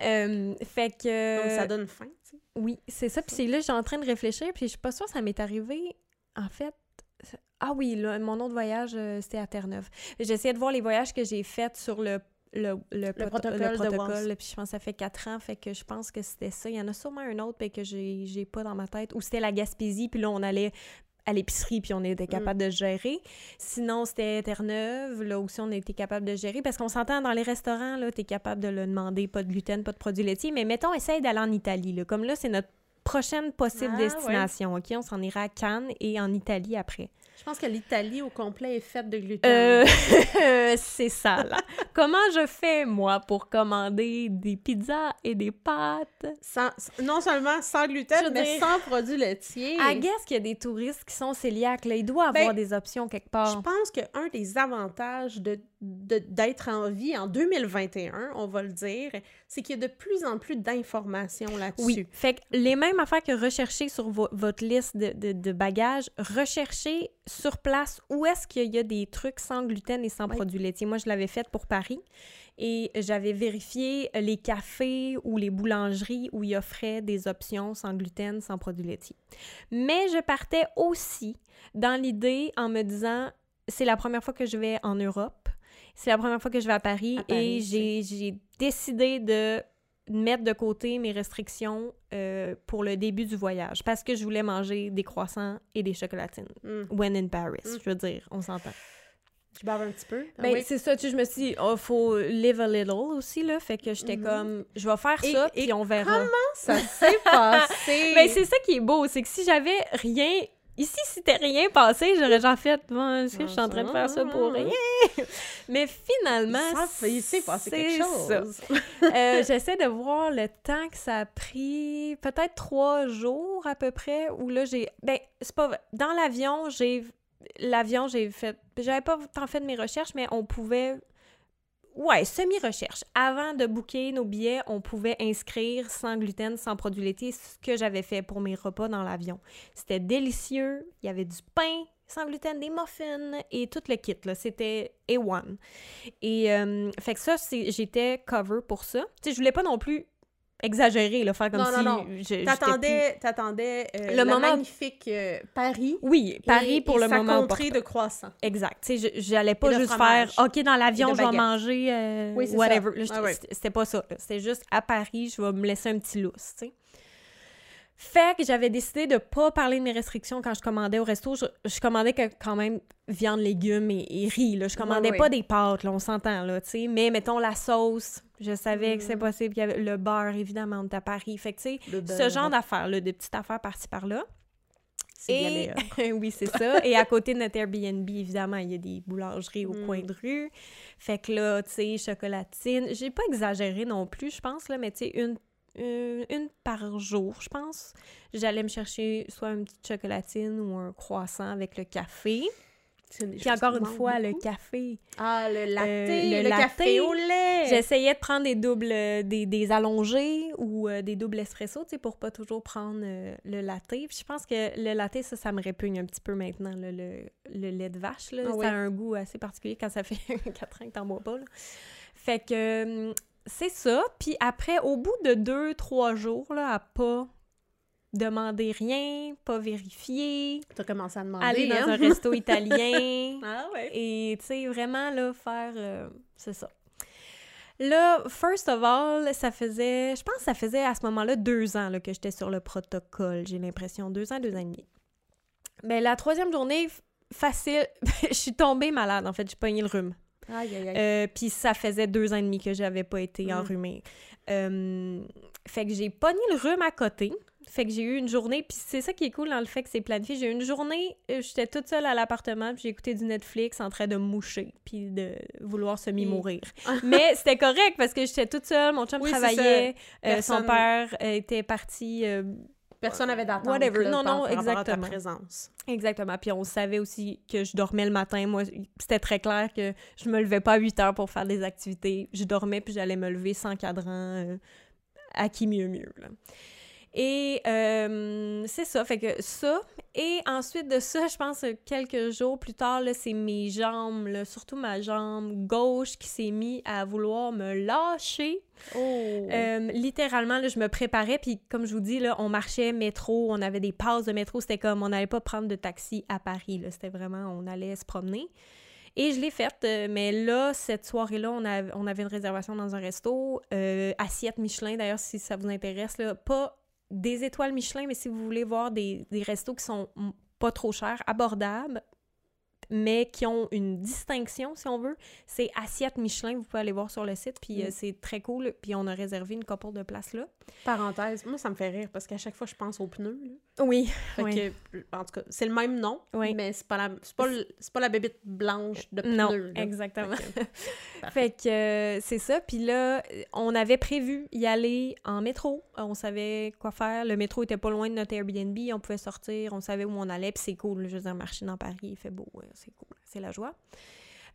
Euh, fait que... Donc, ça donne faim, tu sais. Oui, c'est ça. Puis c'est là, je suis en train de réfléchir, puis je suis pas sûre ça m'est arrivé. En fait, ah oui, là, mon autre voyage, euh, c'était à Terre-Neuve. J'essayais de voir les voyages que j'ai faits sur le le, le, protocole le protocole, Walls. puis je pense que ça fait quatre ans, fait que je pense que c'était ça. Il y en a sûrement un autre, mais que j'ai j'ai pas dans ma tête. Ou c'était la Gaspésie, puis là, on allait à l'épicerie, puis on était Mm. capable de gérer. Sinon, c'était Terre-Neuve, là aussi, on était capable de gérer. Parce qu'on s'entend dans les restaurants, là, t'es capable de le demander, pas de gluten, pas de produits laitiers. Mais mettons, essaye d'aller en Italie, là. Comme là, c'est notre prochaine possible Ah, ouais. destination, OK? On s'en ira à Cannes et en Italie après. Je pense que l'Italie au complet est faite de gluten. Euh, c'est ça, là. Comment je fais, moi, pour commander des pizzas et des pâtes? Sans- non seulement sans gluten, Je mais sans produits laitiers. I guess qu'il y a des touristes qui sont cœliaques, là. Il doit avoir Ben, des options quelque Je part. pense qu'un des avantages de- d'être en vie en 2021, on va le dire, c'est qu'il y a de plus en plus d'informations là-dessus. Oui. Fait que les mêmes affaires que rechercher sur vo- votre liste de, de- de bagages, recherchez sur place où est-ce qu'il y a des trucs sans gluten et sans Oui. produits laitiers. Moi, je l'avais fait pour Paris et j'avais vérifié les cafés ou les boulangeries où ils offraient des options sans gluten, sans produits laitiers. Mais je partais aussi dans l'idée en me disant, c'est la première fois que je vais en Europe. C'est la première fois que je vais à Paris, À Paris, et j'ai j'ai décidé de mettre de côté mes restrictions euh, pour le début du voyage parce que je voulais manger des croissants et des chocolatines. Mm. When in Paris, Mm. je veux dire, on s'entend. Tu baves un petit peu? Ah Ben, oui. c'est ça, tu sais, je me suis dit, oh, faut live a little aussi, là. Fait que j'étais Mhm. comme, je vais faire Et- ça, et puis on verra. ça s'est passé? Ben, c'est ça qui est beau, c'est que si j'avais rien. Ici, si c'était rien passé, j'aurais genre fait, bon, est-ce que je suis en train de faire ça pour rien? Mais finalement, Ça, il s'est passé quelque c'est ça. chose. Euh, J'essaie de voir le temps que ça a pris, peut-être trois jours à peu près, où là, j'ai... Ben, c'est pas... Dans l'avion, j'ai... L'avion, j'ai fait... J'avais pas tant fait de mes recherches, mais on pouvait... Ouais, semi-recherche. Avant de booker nos billets, on pouvait inscrire sans gluten, sans produits laitiers, ce que j'avais fait pour mes repas dans l'avion. C'était délicieux. Il y avait du pain sans gluten, des muffins et tout le kit. C'était A1. Et euh, fait que ça, j'étais cover pour ça. Sais, je voulais pas non plus exagérer, là, faire comme Non, si non, non. T'attendais, t'attendais euh, Le moment- magnifique euh, Paris. Oui, Paris et- pour et le sa moment. contrée de croissants. Exact. Tu sais, j'allais pas juste fromage. faire OK dans l'avion, je vais manger euh, Oui, c'est whatever. Ah c'était- pas ça. C'était juste à Paris, je vais me laisser un petit lousse, tu sais. Fait que j'avais décidé de pas parler de mes restrictions quand je commandais au resto. Je, je commandais que, quand même viande, légumes et, et riz. Là. Je commandais Ouais, ouais. pas des pâtes, là, on s'entend, là, tu sais. Mais mettons la sauce, je savais que c'est Mm. possible. Il y avait le beurre, évidemment, on à Paris. Fait que, tu sais, ce genre d'affaires-là, de petites affaires par-ci par-là. Et oui, c'est ça. Et à côté de notre Airbnb, évidemment, il y a des boulangeries au Mm. coin de rue. Fait que là, tu sais, chocolatine. J'ai pas exagéré non plus, je pense, là, mais tu sais, une, une, une par jour, je pense. J'allais me chercher soit une petite chocolatine ou un croissant avec le café. Puis encore une fois, le café. Ah, le latte, Euh, le le, café latte. au lait! J'essayais de prendre des doubles, euh, des, des allongés ou euh, des doubles espresso, tu sais, pour pas toujours prendre euh, le latte. Puis je pense que le latte, ça, ça me répugne un petit peu maintenant, là, le, le lait de vache, là. Ah ça oui. a un goût assez particulier quand ça fait 4 ans que t'en bois pas, là. Fait que euh, c'est ça. Puis après, au bout de deux, trois jours, là, à pas demander rien, pas vérifier, T'as commencé à demander, aller dans hein? un resto italien, Ah ouais. et tu sais, vraiment, là, faire. euh, c'est ça. Là, first of all, ça faisait. Je pense que ça faisait à ce moment-là deux ans là, que j'étais sur le protocole. J'ai l'impression. Deux ans, deux ans et demi. Mais la troisième journée, facile. je suis tombée malade, en fait. J'ai pogné le rhume. Euh, Puis ça faisait deux ans et demi que j'avais pas été Mm. enrhumée. Euh, fait que j'ai pogné le rhume à côté. Fait que j'ai eu une journée, puis c'est ça qui est cool dans le fait que c'est planifié. J'ai eu une journée, euh, j'étais toute seule à l'appartement, puis j'ai écouté du Netflix en train de moucher, puis de vouloir semi-mourir. Mais c'était correct parce que j'étais toute seule, mon chum Oui, travaillait, euh, son père était parti euh, Personne n'avait d'attente. Whatever. là, Non, par- non, par rapport à ta exactement. présence. Exactement. Puis on savait aussi que je dormais le matin. Moi, c'était très clair que je me levais pas à 8 heures pour faire des activités. Je dormais puis j'allais me lever sans cadran, euh, à qui mieux mieux. là. Et euh, c'est ça, fait que ça. Et ensuite de ça, je pense que quelques jours plus tard, c'est mes jambes, là, surtout ma jambe gauche qui s'est mise à vouloir me lâcher. Oh! Euh, littéralement, là, je me préparais, puis comme je vous dis, là, on marchait métro, on avait des passes de métro, c'était comme, on n'allait pas prendre de taxi à Paris, c'était vraiment, on allait se promener. Et je l'ai faite, euh, mais là, cette soirée-là, on, av- on avait une réservation dans un resto, euh, assiette Michelin, d'ailleurs, si ça vous intéresse, là, pas des étoiles Michelin, mais si vous voulez voir des, restos qui sont pas trop chers, abordables, mais qui ont une distinction, si on veut, c'est Assiette Michelin, vous pouvez aller voir sur le site, puis euh, Mm. c'est très cool, puis on a réservé une couple de places là. Parenthèse, moi, ça me fait rire parce qu'à chaque fois, je pense aux pneus. Là. Oui, Fait Oui. que, en tout cas, c'est le même nom, Oui. mais c'est pas la, c'est pas, le- c'est pas la bébite blanche de pneus. non, là. exactement. Fait que- euh, c'est ça. Puis là, on avait prévu y aller en métro. On savait quoi faire. Le métro était pas loin de notre Airbnb. On pouvait sortir. On savait où on allait. Puis c'est cool. Je veux dire, marcher dans Paris, il fait beau. euh, C'est cool. C'est la joie.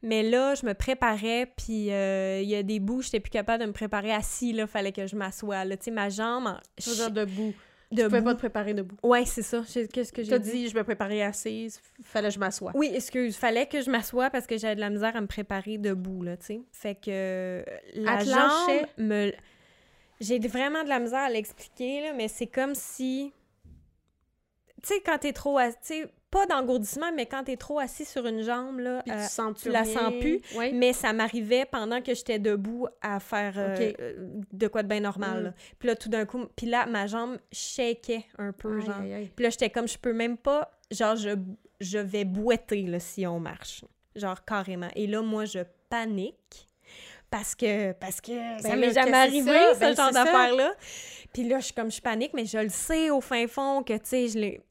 Mais là, je me préparais. Puis euh, il y a des bouts, j'étais plus capable de me préparer assis. Là, fallait que je m'assoie. Là, tu sais, ma jambe. en- Je veux dire debout. Tu debout. pouvais pas te préparer debout. Ouais, c'est ça. Qu'est-ce que Tu j'ai as dit? dit, je me préparais assise, fallait que je m'assoie. Oui, excuse. Fallait que je m'assoie parce que j'avais de la misère à me préparer debout, là, tu sais. Fait que euh, la jambe me... J'ai vraiment de la misère à l'expliquer, là, mais c'est comme si... Tu sais, quand t'es trop... assis... Tu sais, pas d'engourdissement, mais quand t'es trop assis sur une jambe, là... Euh, tu la sens plus, Oui. mais ça m'arrivait pendant que j'étais debout à faire euh, euh, de quoi de bien normal, Mm. là. Puis là, tout d'un coup... Puis là, ma jambe shakeait un peu, Aïe, genre... aïe, aïe. Puis là, j'étais comme, je peux même pas, genre, je, je vais boiter, là, si on marche. Genre, carrément. Et là, moi, je panique. Parce que, parce que ça Ben m'est là, jamais arrivé, ça, ce ben genre c'est ça. d'affaires-là. Puis là, je suis comme, je panique, mais je le sais au fin fond que, tu sais, je l'ai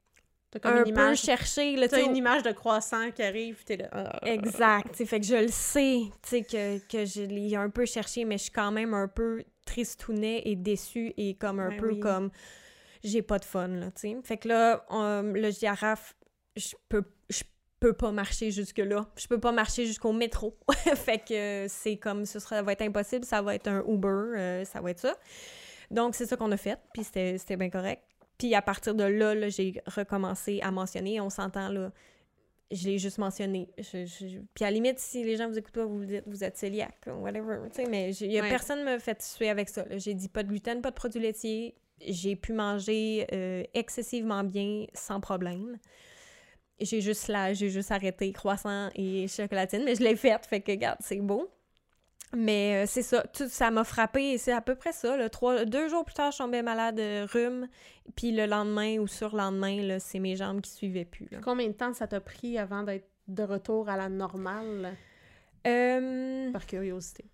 comme un une peu image. cherché, là, tu T'as une image de croissant qui arrive, t'es là. ah, Exact. fait que je le sais, tu que, que je l'ai un peu cherché, mais je suis quand même un peu tristounet et déçue et comme un Ben peu oui. comme j'ai pas de fun, là, tu. Fait que là, on- dis à Raph, je peux, je peux pas marcher jusque-là. Je peux pas marcher jusqu'au métro. fait que c'est comme, ce sera, ça va être impossible, ça va être un Uber, euh, ça va être ça. Donc, c'est ça qu'on a fait, puis c'était bien correct. Puis à partir de là, là, j'ai recommencé à mentionner, on s'entend, là, je l'ai juste mentionné. Je- je- Puis à la limite, si les gens vous écoutent pas, vous dites vous êtes cœliaque, ou whatever. Mais il y a Ouais. personne me fait suer avec ça. J'ai dit pas de gluten, pas de produits laitiers. J'ai pu manger euh, excessivement bien sans problème. J'ai juste là, j'ai juste arrêté croissant et chocolatine, mais je l'ai faite, fait que regarde, c'est beau. Mais euh, c'est ça, tout ça m'a frappé et c'est à peu près ça. Là. Trois, deux jours plus tard, je tombais malade, euh, rhume, puis le lendemain ou sur lendemain, là, c'est mes jambes qui suivaient plus. là. Combien de temps ça t'a pris avant d'être de retour à la normale, Euh, par curiosité?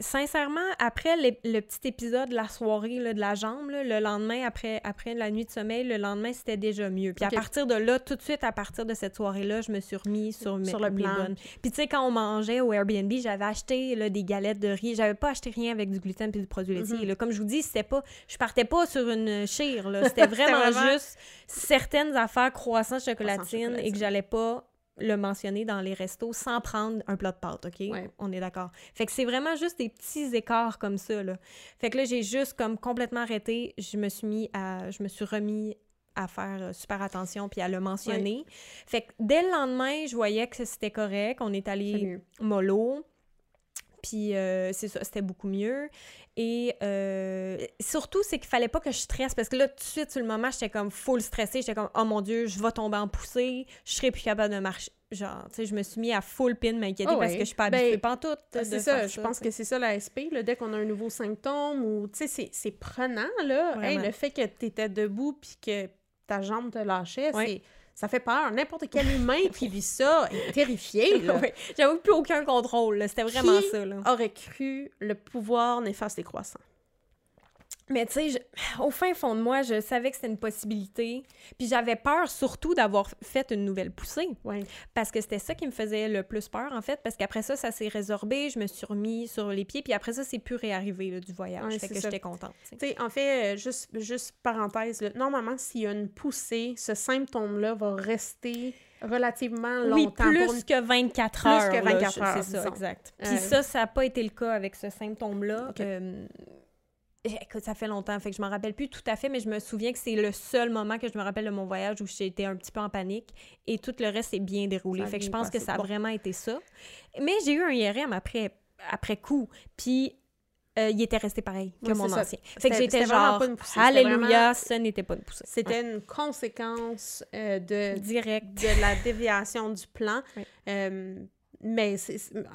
Sincèrement, après les- le petit épisode de la soirée là, de la jambe, là, le lendemain, après, après la nuit de sommeil, le lendemain, c'était déjà mieux. Puis à partir de là, tout de suite, à partir de cette soirée-là, je me suis remis sur, mes- Sur le plan. bonnes. Puis tu sais, quand on mangeait au Airbnb, j'avais acheté là, des galettes de riz. J'avais pas acheté rien avec du gluten puis du produit laitier. Mhm. Comme je vous dis, c'était pas... Je partais pas sur une chire, là. C'était vraiment, vraiment- juste certaines affaires croissant chocolatine et que j'allais pas le mentionner dans les restos sans prendre un plat de pâtes, OK? Ouais. On est d'accord. Fait que c'est vraiment juste des petits écarts comme ça, là. Fait que là, j'ai juste comme complètement arrêté. Je me suis mis à... Je me suis remis à faire euh, super attention puis à le mentionner. Fait que dès le lendemain, je voyais que c'était correct. On est allé mollo. Puis euh, c'est ça, c'était beaucoup mieux. Et euh, surtout, c'est qu'il fallait pas que je stresse parce que là, tout de suite, sur le moment, j'étais comme full stressée. J'étais comme, oh mon Dieu, je vais tomber en poussée, je serai plus capable de marcher. Genre, tu sais, je me suis mis à full pin m'inquiéter Oh parce ouais. que je suis pas Ben, habituée pantoute. de C'est ça, je pense que c'est ça la SP, là, dès qu'on a un nouveau symptôme ou, tu sais, c'est- prenant, là. Hey, le fait que tu étais debout puis que ta jambe te lâchait, Ouais. c'est... Ça fait peur. N'importe quel humain qui vit ça est terrifié. Ouais. J'avais plus aucun contrôle. C'était vraiment Qui ça. Là. aurait cru le pouvoir néfaste des croissants? Mais tu sais, au fin fond de moi, je savais que c'était une possibilité. Puis j'avais peur surtout d'avoir fait une nouvelle poussée. Ouais. Parce que c'était ça qui me faisait le plus peur, en fait. Parce qu'après ça, ça s'est résorbé, je me suis remis sur les pieds. Puis après ça, c'est plus réarrivé là, du voyage. Ouais, fait que j'étais contente. tu sais. En fait, euh, juste, juste parenthèse, là, normalement, s'il y a une poussée, ce symptôme-là va rester relativement Oui, longtemps. plus pour que 24 Plus heures. que là, 24 je- heures, C'est ça, disons. exact. Euh, Puis ça, ça n'a pas été le cas avec ce symptôme-là. Euh, Écoute, ça fait longtemps, fait que je m'en rappelle plus tout à fait, mais je me souviens que c'est le seul moment que je me rappelle de mon voyage où j'ai été un petit peu en panique et tout le reste s'est bien déroulé. Fait que je pense que ça a Bon. vraiment été ça. Mais j'ai eu un IRM après, après coup, puis euh, il était resté pareil que mon c'est ça. ancien. Fait que C'était- j'étais genre, pas une poussée, c'était alléluia, ce n'était pas une poussée. C'était une conséquence euh, de. Direct. de la déviation du plan. Oui. Euh, mais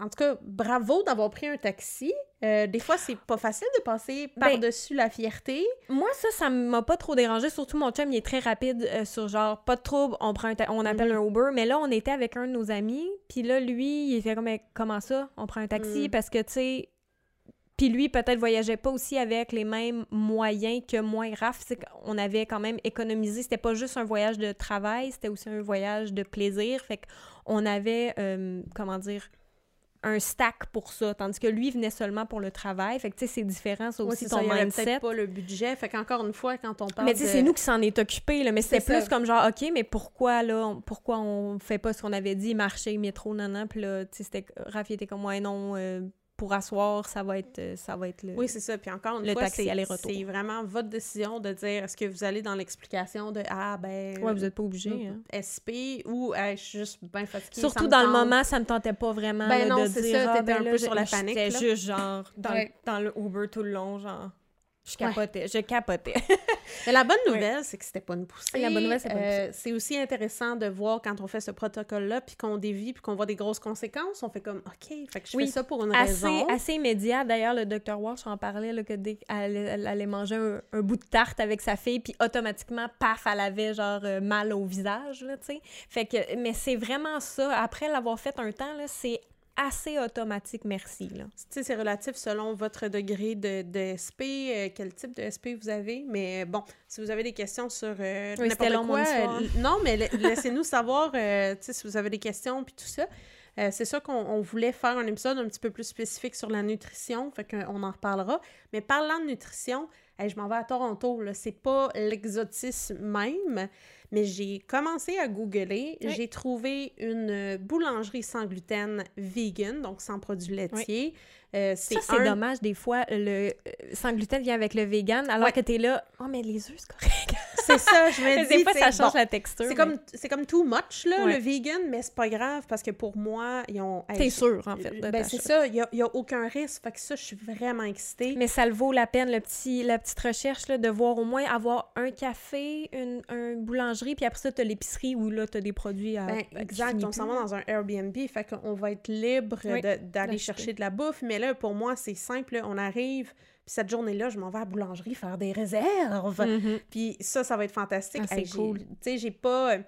en tout cas, bravo d'avoir pris un taxi. Euh, des fois, c'est pas facile de passer Ben, par-dessus la fierté. Moi, ça, ça m'a pas trop dérangé. Surtout, mon chum, il est très rapide euh, sur genre, pas de trouble, on prend un on appelle Mhm. un Uber. Mais là, on était avec un de nos amis. Puis là, lui, il était comme, comment ça, on prend un taxi? Mhm. Parce que, tu sais. Puis lui, peut-être voyageait pas aussi avec les mêmes moyens que moi et Raph. C'est qu'on avait quand même économisé. C'était pas juste un voyage de travail, c'était aussi un voyage de plaisir. Fait qu'on avait, euh, comment dire, un stack pour ça. Tandis que lui venait seulement pour le travail. Fait que, tu sais, c'est différent, ça Ouais, aussi, c'est ton ça, mindset. peut-être pas le budget. Fait qu'encore une fois, quand on parle Mais tu sais, de- c'est nous qui s'en est occupé, là. Mais c'était C'est plus comme genre, OK, mais pourquoi, là, on- pourquoi on fait pas ce qu'on avait dit, marcher, métro, nan, Puis là, tu sais, c'était... Raph, il était comme, ouais, non, euh, pour asseoir, ça va être, euh, ça va être le... Oui, c'est ça. Puis encore une Le fois, taxi c'est vraiment votre décision de dire est-ce que vous allez dans l'explication de Ah, ben. Ouais, vous êtes pas obligé, hein. SP ou Hey, je suis juste bien fatiguée. Surtout dans le moment, ça me tentait pas vraiment Ben là, non, de dire, ça, ah, ben un là, peu sur la panique, J'étais juste genre dans, Ouais. dans le Uber tout le long, genre, je Ouais. capotais, je capotais. Mais la bonne nouvelle, c'est que c'était pas une poussée. La bonne nouvelle, c'est pas une Euh, c'est aussi intéressant de voir quand on fait ce protocole-là, puis qu'on dévie, puis qu'on voit des grosses conséquences. On fait comme, OK, fait que je Oui. fais ça pour une assez, raison. assez immédiat. D'ailleurs, le docteur Walsh en parlait là, que dès qu'elle elle allait manger un, un bout de tarte avec sa fille, puis automatiquement, paf, elle avait genre euh, mal au visage, là, tu sais. Fait que, mais c'est vraiment ça. Après l'avoir fait un temps, là, c'est assez automatique, merci, là. C'est relatif selon votre degré de, de SP, euh, quel type de SP vous avez. Mais euh, bon, si vous avez des questions sur euh, Oui, n'importe long, quoi, euh, non, mais la- laissez-nous savoir, euh, si vous avez des questions puis tout ça. C'est sûr qu'on on voulait faire un épisode un petit peu plus spécifique sur la nutrition, fait qu'on en reparlera. Mais parlant de nutrition, hey, je m'en vais à Toronto, là, c'est pas l'exotisme même, mais j'ai commencé à googler, Oui. j'ai trouvé une boulangerie sans gluten vegan, donc sans produits laitiers. Euh, Ça, c'est un- dommage, des fois, le euh, sans gluten vient avec le vegan, alors Ouais. que t'es là, oh, mais les œufs, c'est correct. C'est ça, je me dis. des fois, ça change bon, la texture. C'est mais comme, c'est comme too much, là, Ouais. le vegan, mais c'est pas grave parce que pour moi, ils ont. hey, T'es sûr, en fait. Ben, c'est ça, il n'y a, aucun risque. Fait que ça, je suis vraiment excitée. Mais ça le vaut la peine, le petit, la petite recherche, là, de voir au moins avoir un café, une, un boulangerie, puis après ça, t'as l'épicerie où là, t'as des produits à. Ben, exact, on s'en va dans un Airbnb, fait qu'on va être libre Oui, d'aller chercher de la bouffe. Mais là, pour moi, c'est simple. On arrive, puis cette journée-là, je m'en vais à la boulangerie faire des réserves. Mhm. Puis ça, ça va être fantastique. Ah, c'est Hey, cool. Tu sais, j'ai pas... euh,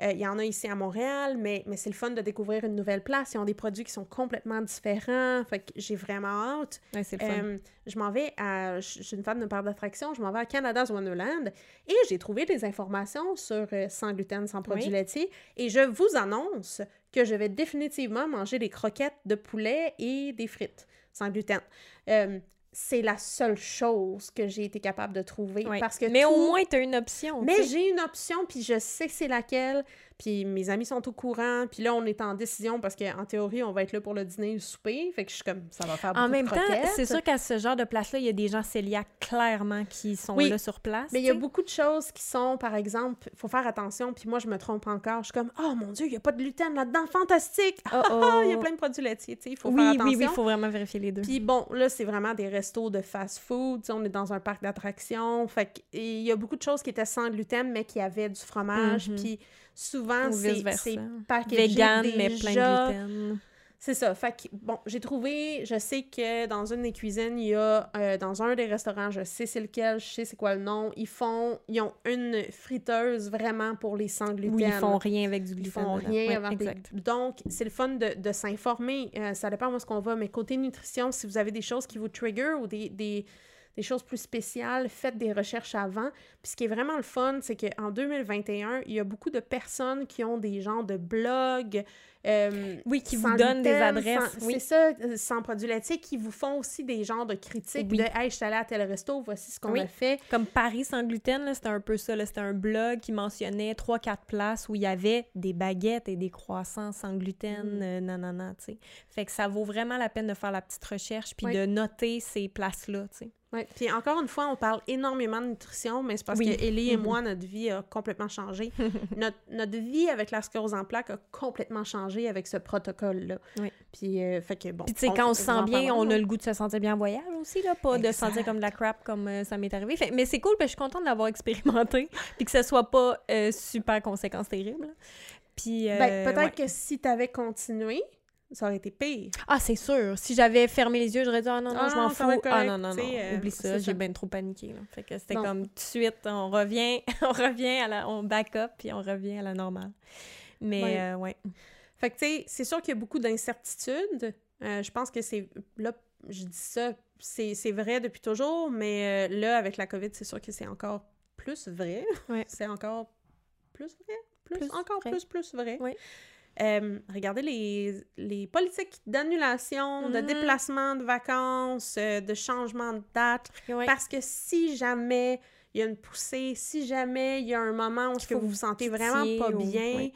euh, Il y en a ici à Montréal, mais, mais c'est le fun de découvrir une nouvelle place. Ils ont des produits qui sont complètement différents. Fait que j'ai vraiment hâte. Ouais, c'est le fun. Euh, je m'en vais à... Je je suis une fan de parc d'attraction. Je m'en vais à Canada's Wonderland et j'ai trouvé des informations sur euh, sans gluten, sans produits Oui. laitiers. Et je vous annonce que je vais définitivement manger des croquettes de poulet et des frites sans gluten. Euh, c'est la seule chose que j'ai été capable de trouver parce que Mais tout- au moins, t'as une option. mais tu j'ai une option, puis je sais c'est laquelle. Puis mes amis sont au courant. Puis là, on est en décision parce qu'en théorie, on va être là pour le dîner et le souper. Fait que je suis comme, ça va faire beaucoup En même de temps, c'est sûr qu'à ce genre de place-là, il y a des gens cœliaques clairement qui sont Oui. là sur place. Mais il y a beaucoup de choses qui sont, par exemple, faut faire attention, puis moi, je me trompe encore. Je suis comme, oh mon Dieu, il n'y a pas de gluten là-dedans, fantastique! Oh, il y a oh. plein de produits laitiers, tu sais, il faut oui, faire oui, attention. oui, il faut vraiment vérifier les deux. Puis bon, là, c'est vraiment des restos de fast-food. tu sais, On est dans un parc d'attractions. Fait qu'il y a beaucoup de choses qui étaient sans gluten, mais qui avaient du fromage. Mhm. Puis souvent, Ou c'est packagé Vegan, déjà. mais plein de gluten. C'est ça. Fait que, bon, j'ai trouvé, je sais que dans une des cuisines, il y a, euh, dans un des restaurants, je sais c'est lequel, je sais c'est quoi le nom, ils font, ils ont une friteuse vraiment pour les sans gluten. Oui, ils font rien avec du gluten. Ils font rien Ouais, avec des- exact. Donc, c'est le fun de, de s'informer. Euh, ça dépend où est-ce qu'on va, mais côté nutrition, si vous avez des choses qui vous trigger ou des, des, des choses plus spéciales, faites des recherches avant. Puis ce qui est vraiment le fun, c'est qu'en 2021, il y a beaucoup de personnes qui ont des genres de blogs. euh, Oui, qui vous donnent des adresses. sans- oui. C'est ça, sans produits laitiers, qui vous font aussi des genres de critiques Oui. de « Hey, je suis allée à tel resto, voici ce qu'on Oui. a fait. Comme Paris sans gluten, là, c'était un peu ça. là. C'était un blog qui mentionnait 3-4 places où il y avait des baguettes et des croissants sans gluten, Mm. euh, nanana, tu sais. Fait que ça vaut vraiment la peine de faire la petite recherche puis de noter ces places-là, tu sais. Ouais. Puis encore une fois, on parle énormément de nutrition, mais c'est parce Oui. que Ellie et Mhm. moi, notre vie a complètement changé. notre, notre vie avec la sclérose en plaques a complètement changé avec ce protocole-là. Oui. Puis, euh, fait que bon. Puis tu sais, quand on se sent en bien, on a le goût de se sentir bien en voyage aussi, là, pas de se sentir comme de la crap comme euh, ça m'est arrivé. Fait- mais c'est cool, parce que je suis contente de l'avoir expérimenté, puis que ce soit pas euh, super conséquences terribles. Puis, Ben, peut-être ouais. que si t'avais continué, ça aurait été pire. Ah, c'est sûr. Si j'avais fermé les yeux, j'aurais dit « Ah non, non, Ah je non, m'en fous. va être » Ah correct, non, non, non, sais, euh, oublie ça, j'ai bien trop paniqué. là. Fait que c'était Non. comme tout de suite, on revient, on revient à la... On back up, puis on revient à la normale. Mais, Ouais. euh, ouais. Fait que, tu sais, c'est sûr qu'il y a beaucoup d'incertitudes. Euh, je pense que c'est. Là, je dis ça, c'est c'est vrai depuis toujours, mais euh, là, avec la COVID, c'est sûr que c'est encore plus vrai. Ouais. c'est encore plus vrai. Plus, Plus encore vrai. plus, plus vrai. Oui. Euh, regardez les, les politiques d'annulation, de Mhm. déplacement de vacances, euh, de changement de date. Parce que si jamais il y a une poussée, si jamais il y a un moment où que vous vous sentez vraiment pas ou- bien,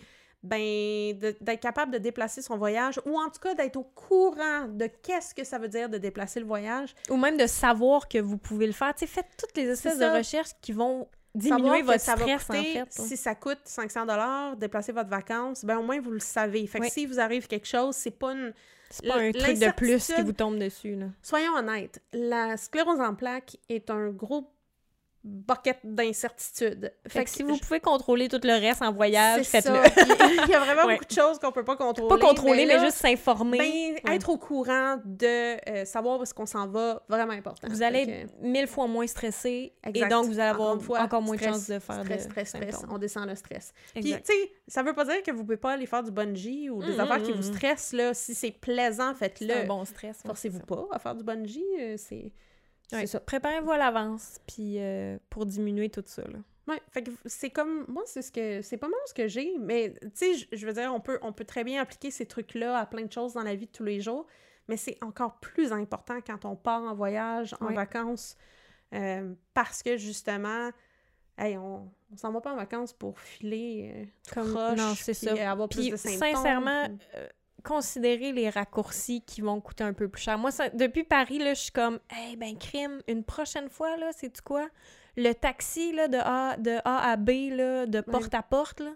ben d'être capable de déplacer son voyage ou en tout cas d'être au courant de qu'est-ce que ça veut dire de déplacer le voyage. Ou même de savoir que vous pouvez le faire. Tu faites toutes les espèces de recherches qui vont diminuer votre ça va stress, en coûter, fait. Si ça coûte 500 dollars déplacer votre vacances, ben au moins vous le savez. Fait que Oui. si vous arrive quelque chose, c'est pas une C'est pas un truc de plus qui vous tombe dessus, là. Soyons honnêtes, la sclérose en plaques est un gros bucket d'incertitude. Fait que si vous pouvez contrôler tout le reste en voyage, faites-le. Il y a vraiment Ouais. beaucoup de choses qu'on peut pas contrôler. Pas contrôler, mais, là, juste s'informer. ben, Ouais. être au courant de euh, savoir où est-ce qu'on s'en va, vraiment important. Vous allez que- mille fois moins stressé et donc vous allez avoir Encore une fois, encore moins stress, de chances de faire stress, de stress, stress, symptômes. on descend le stress. Puis, Exact. tu sais, ça veut pas dire que vous pouvez pas aller faire du bungee ou des Mhm, affaires qui mhm. vous stressent, là. Si c'est plaisant, C'est faites-le. un bon stress. Forcez-vous pas à faire du bungee, euh, c'est... Ouais. Ça. Préparez-vous à l'avance puis euh, pour diminuer tout ça. Là. Ouais, fait que c'est comme... Moi, c'est ce que... C'est pas mal ce que j'ai, mais, tu sais, je- veux dire, on peut, on peut très bien appliquer ces trucs-là à plein de choses dans la vie de tous les jours, mais c'est encore plus important quand on part en voyage, en Ouais. vacances, euh, parce que, justement... Hey, on, on s'en va pas en vacances pour filer euh, tout Comme- non, c'est ça. avoir plus Puis de symptômes. sincèrement, euh, considérez les raccourcis qui vont coûter un peu plus cher. Moi, ça- depuis Paris, là, je suis comme, hey, ben, crime, une prochaine fois, là, c'est-tu quoi? Le taxi, là, de A, de A à B, là, de porte à porte, là,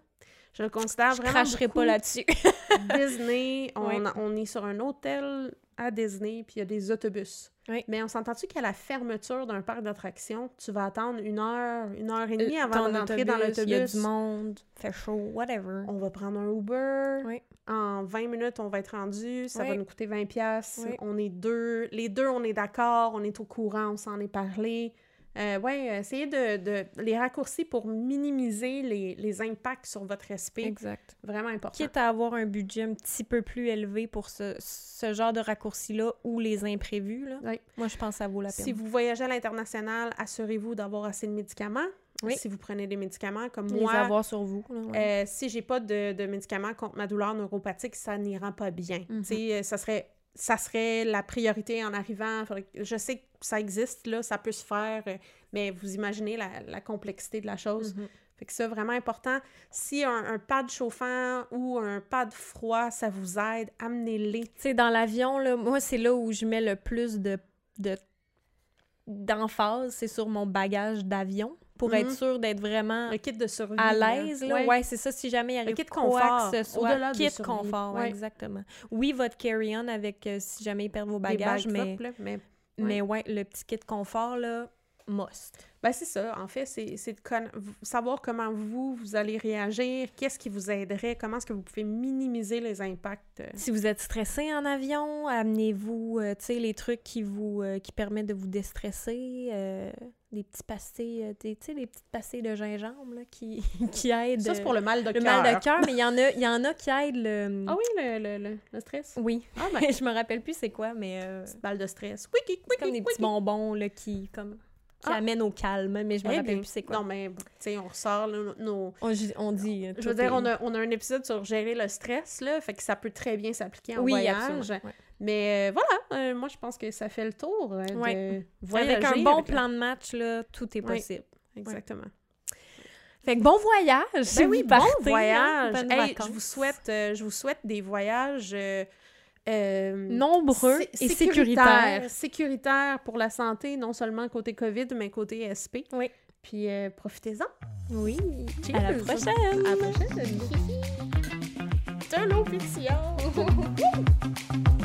Je le considère je vraiment cracherai beaucoup pas là-dessus. Disney, on, Ouais. on est sur un hôtel à Disney, puis il y a des autobus. Oui. Mais on s'entend-tu qu'à la fermeture d'un parc d'attractions, tu vas attendre une heure, une heure et demie Euh, avant ton de rentrer dans autobus, Il y a l'autobus? du monde, fait chaud, whatever. On va prendre un Uber. Oui. En 20 minutes, on va être rendu. Ça va nous coûter 20 pièces. Oui. On est deux. Les deux, on est d'accord. On est au courant. On s'en est parlé. Euh, ouais, euh, essayez de, de les raccourcis pour minimiser les, les impacts sur votre respect. Exact. Vraiment important. Quitte à avoir un budget un petit peu plus élevé pour ce, ce genre de raccourci-là ou les imprévus, là, Oui. moi, je pense que ça vaut la peine. Si vous voyagez à l'international, assurez-vous d'avoir assez de médicaments. Oui. Si vous prenez des médicaments comme les moi, avoir sur vous. là, ouais. euh, si j'ai pas de, de médicaments contre ma douleur neuropathique, ça n'ira pas bien. Tu sais, euh, ça serait ça serait la priorité en arrivant. Je sais que ça existe, là, ça peut se faire, euh, mais vous imaginez la, la complexité de la chose. Mhm. Fait que c'est vraiment important. Si un, un pad chauffant ou un pad froid, ça vous aide, amenez-les. Tu sais, dans l'avion, là, moi, c'est là où je mets le plus de, de d'emphase, c'est sur mon bagage d'avion pour être Mhm. sûr d'être vraiment Le kit de survie. à l'aise. Là. Ouais. Ouais, c'est ça, si jamais il arrive kit quoi confort, que ce soit. de kit survie. confort, ouais, exactement. Oui, votre carry-on avec euh, si jamais ils perdent vos Des bagages, bags mais, top, là, mais mais ouais, le petit kit confort, là, must. Ben, c'est ça. En fait, c'est de conna- savoir comment vous, vous allez réagir, qu'est-ce qui vous aiderait, comment est-ce que vous pouvez minimiser les impacts. euh. Si vous êtes stressé en avion, amenez-vous, euh, tu sais, les trucs qui vous euh, qui permettent de vous déstresser, euh, des petits pastilles, tu sais, des petites pastilles de gingembre là, qui, qui aident Ça, c'est pour le mal de le cœur. mal de cœur, mais il y en a, y en a qui aident le. Ah oui, le, le, le, le stress? Oui. Ah ben, je me rappelle plus c'est quoi, mais petite balle de stress. Wiki, c'est comme wiki, des petits bonbons là, qui comme qui Ah. amènent au calme, mais je me Eh rappelle bien, plus c'est quoi. Non, mais, tu sais, on ressort là, nos... On, dit. euh, Je veux dire, on a, on a un épisode sur gérer le stress, là, fait que ça peut très bien s'appliquer en oui, voyage. absolument. ouais. Mais euh, voilà, euh, moi, je pense que ça fait le tour euh, de voyager. Avec un bon avec le- plan de match, là, tout est possible. Exactement. Fait que bon voyage! Ben oui, bon hein, voyage! Hey, je vous souhaite, je vous souhaite des voyages euh, nombreux et sécuritaires. Sécuritaires pour la santé, non seulement côté COVID, mais côté SP. Oui. Puis euh, profitez-en. Oui. Cheers. À la prochaine! À la prochaine!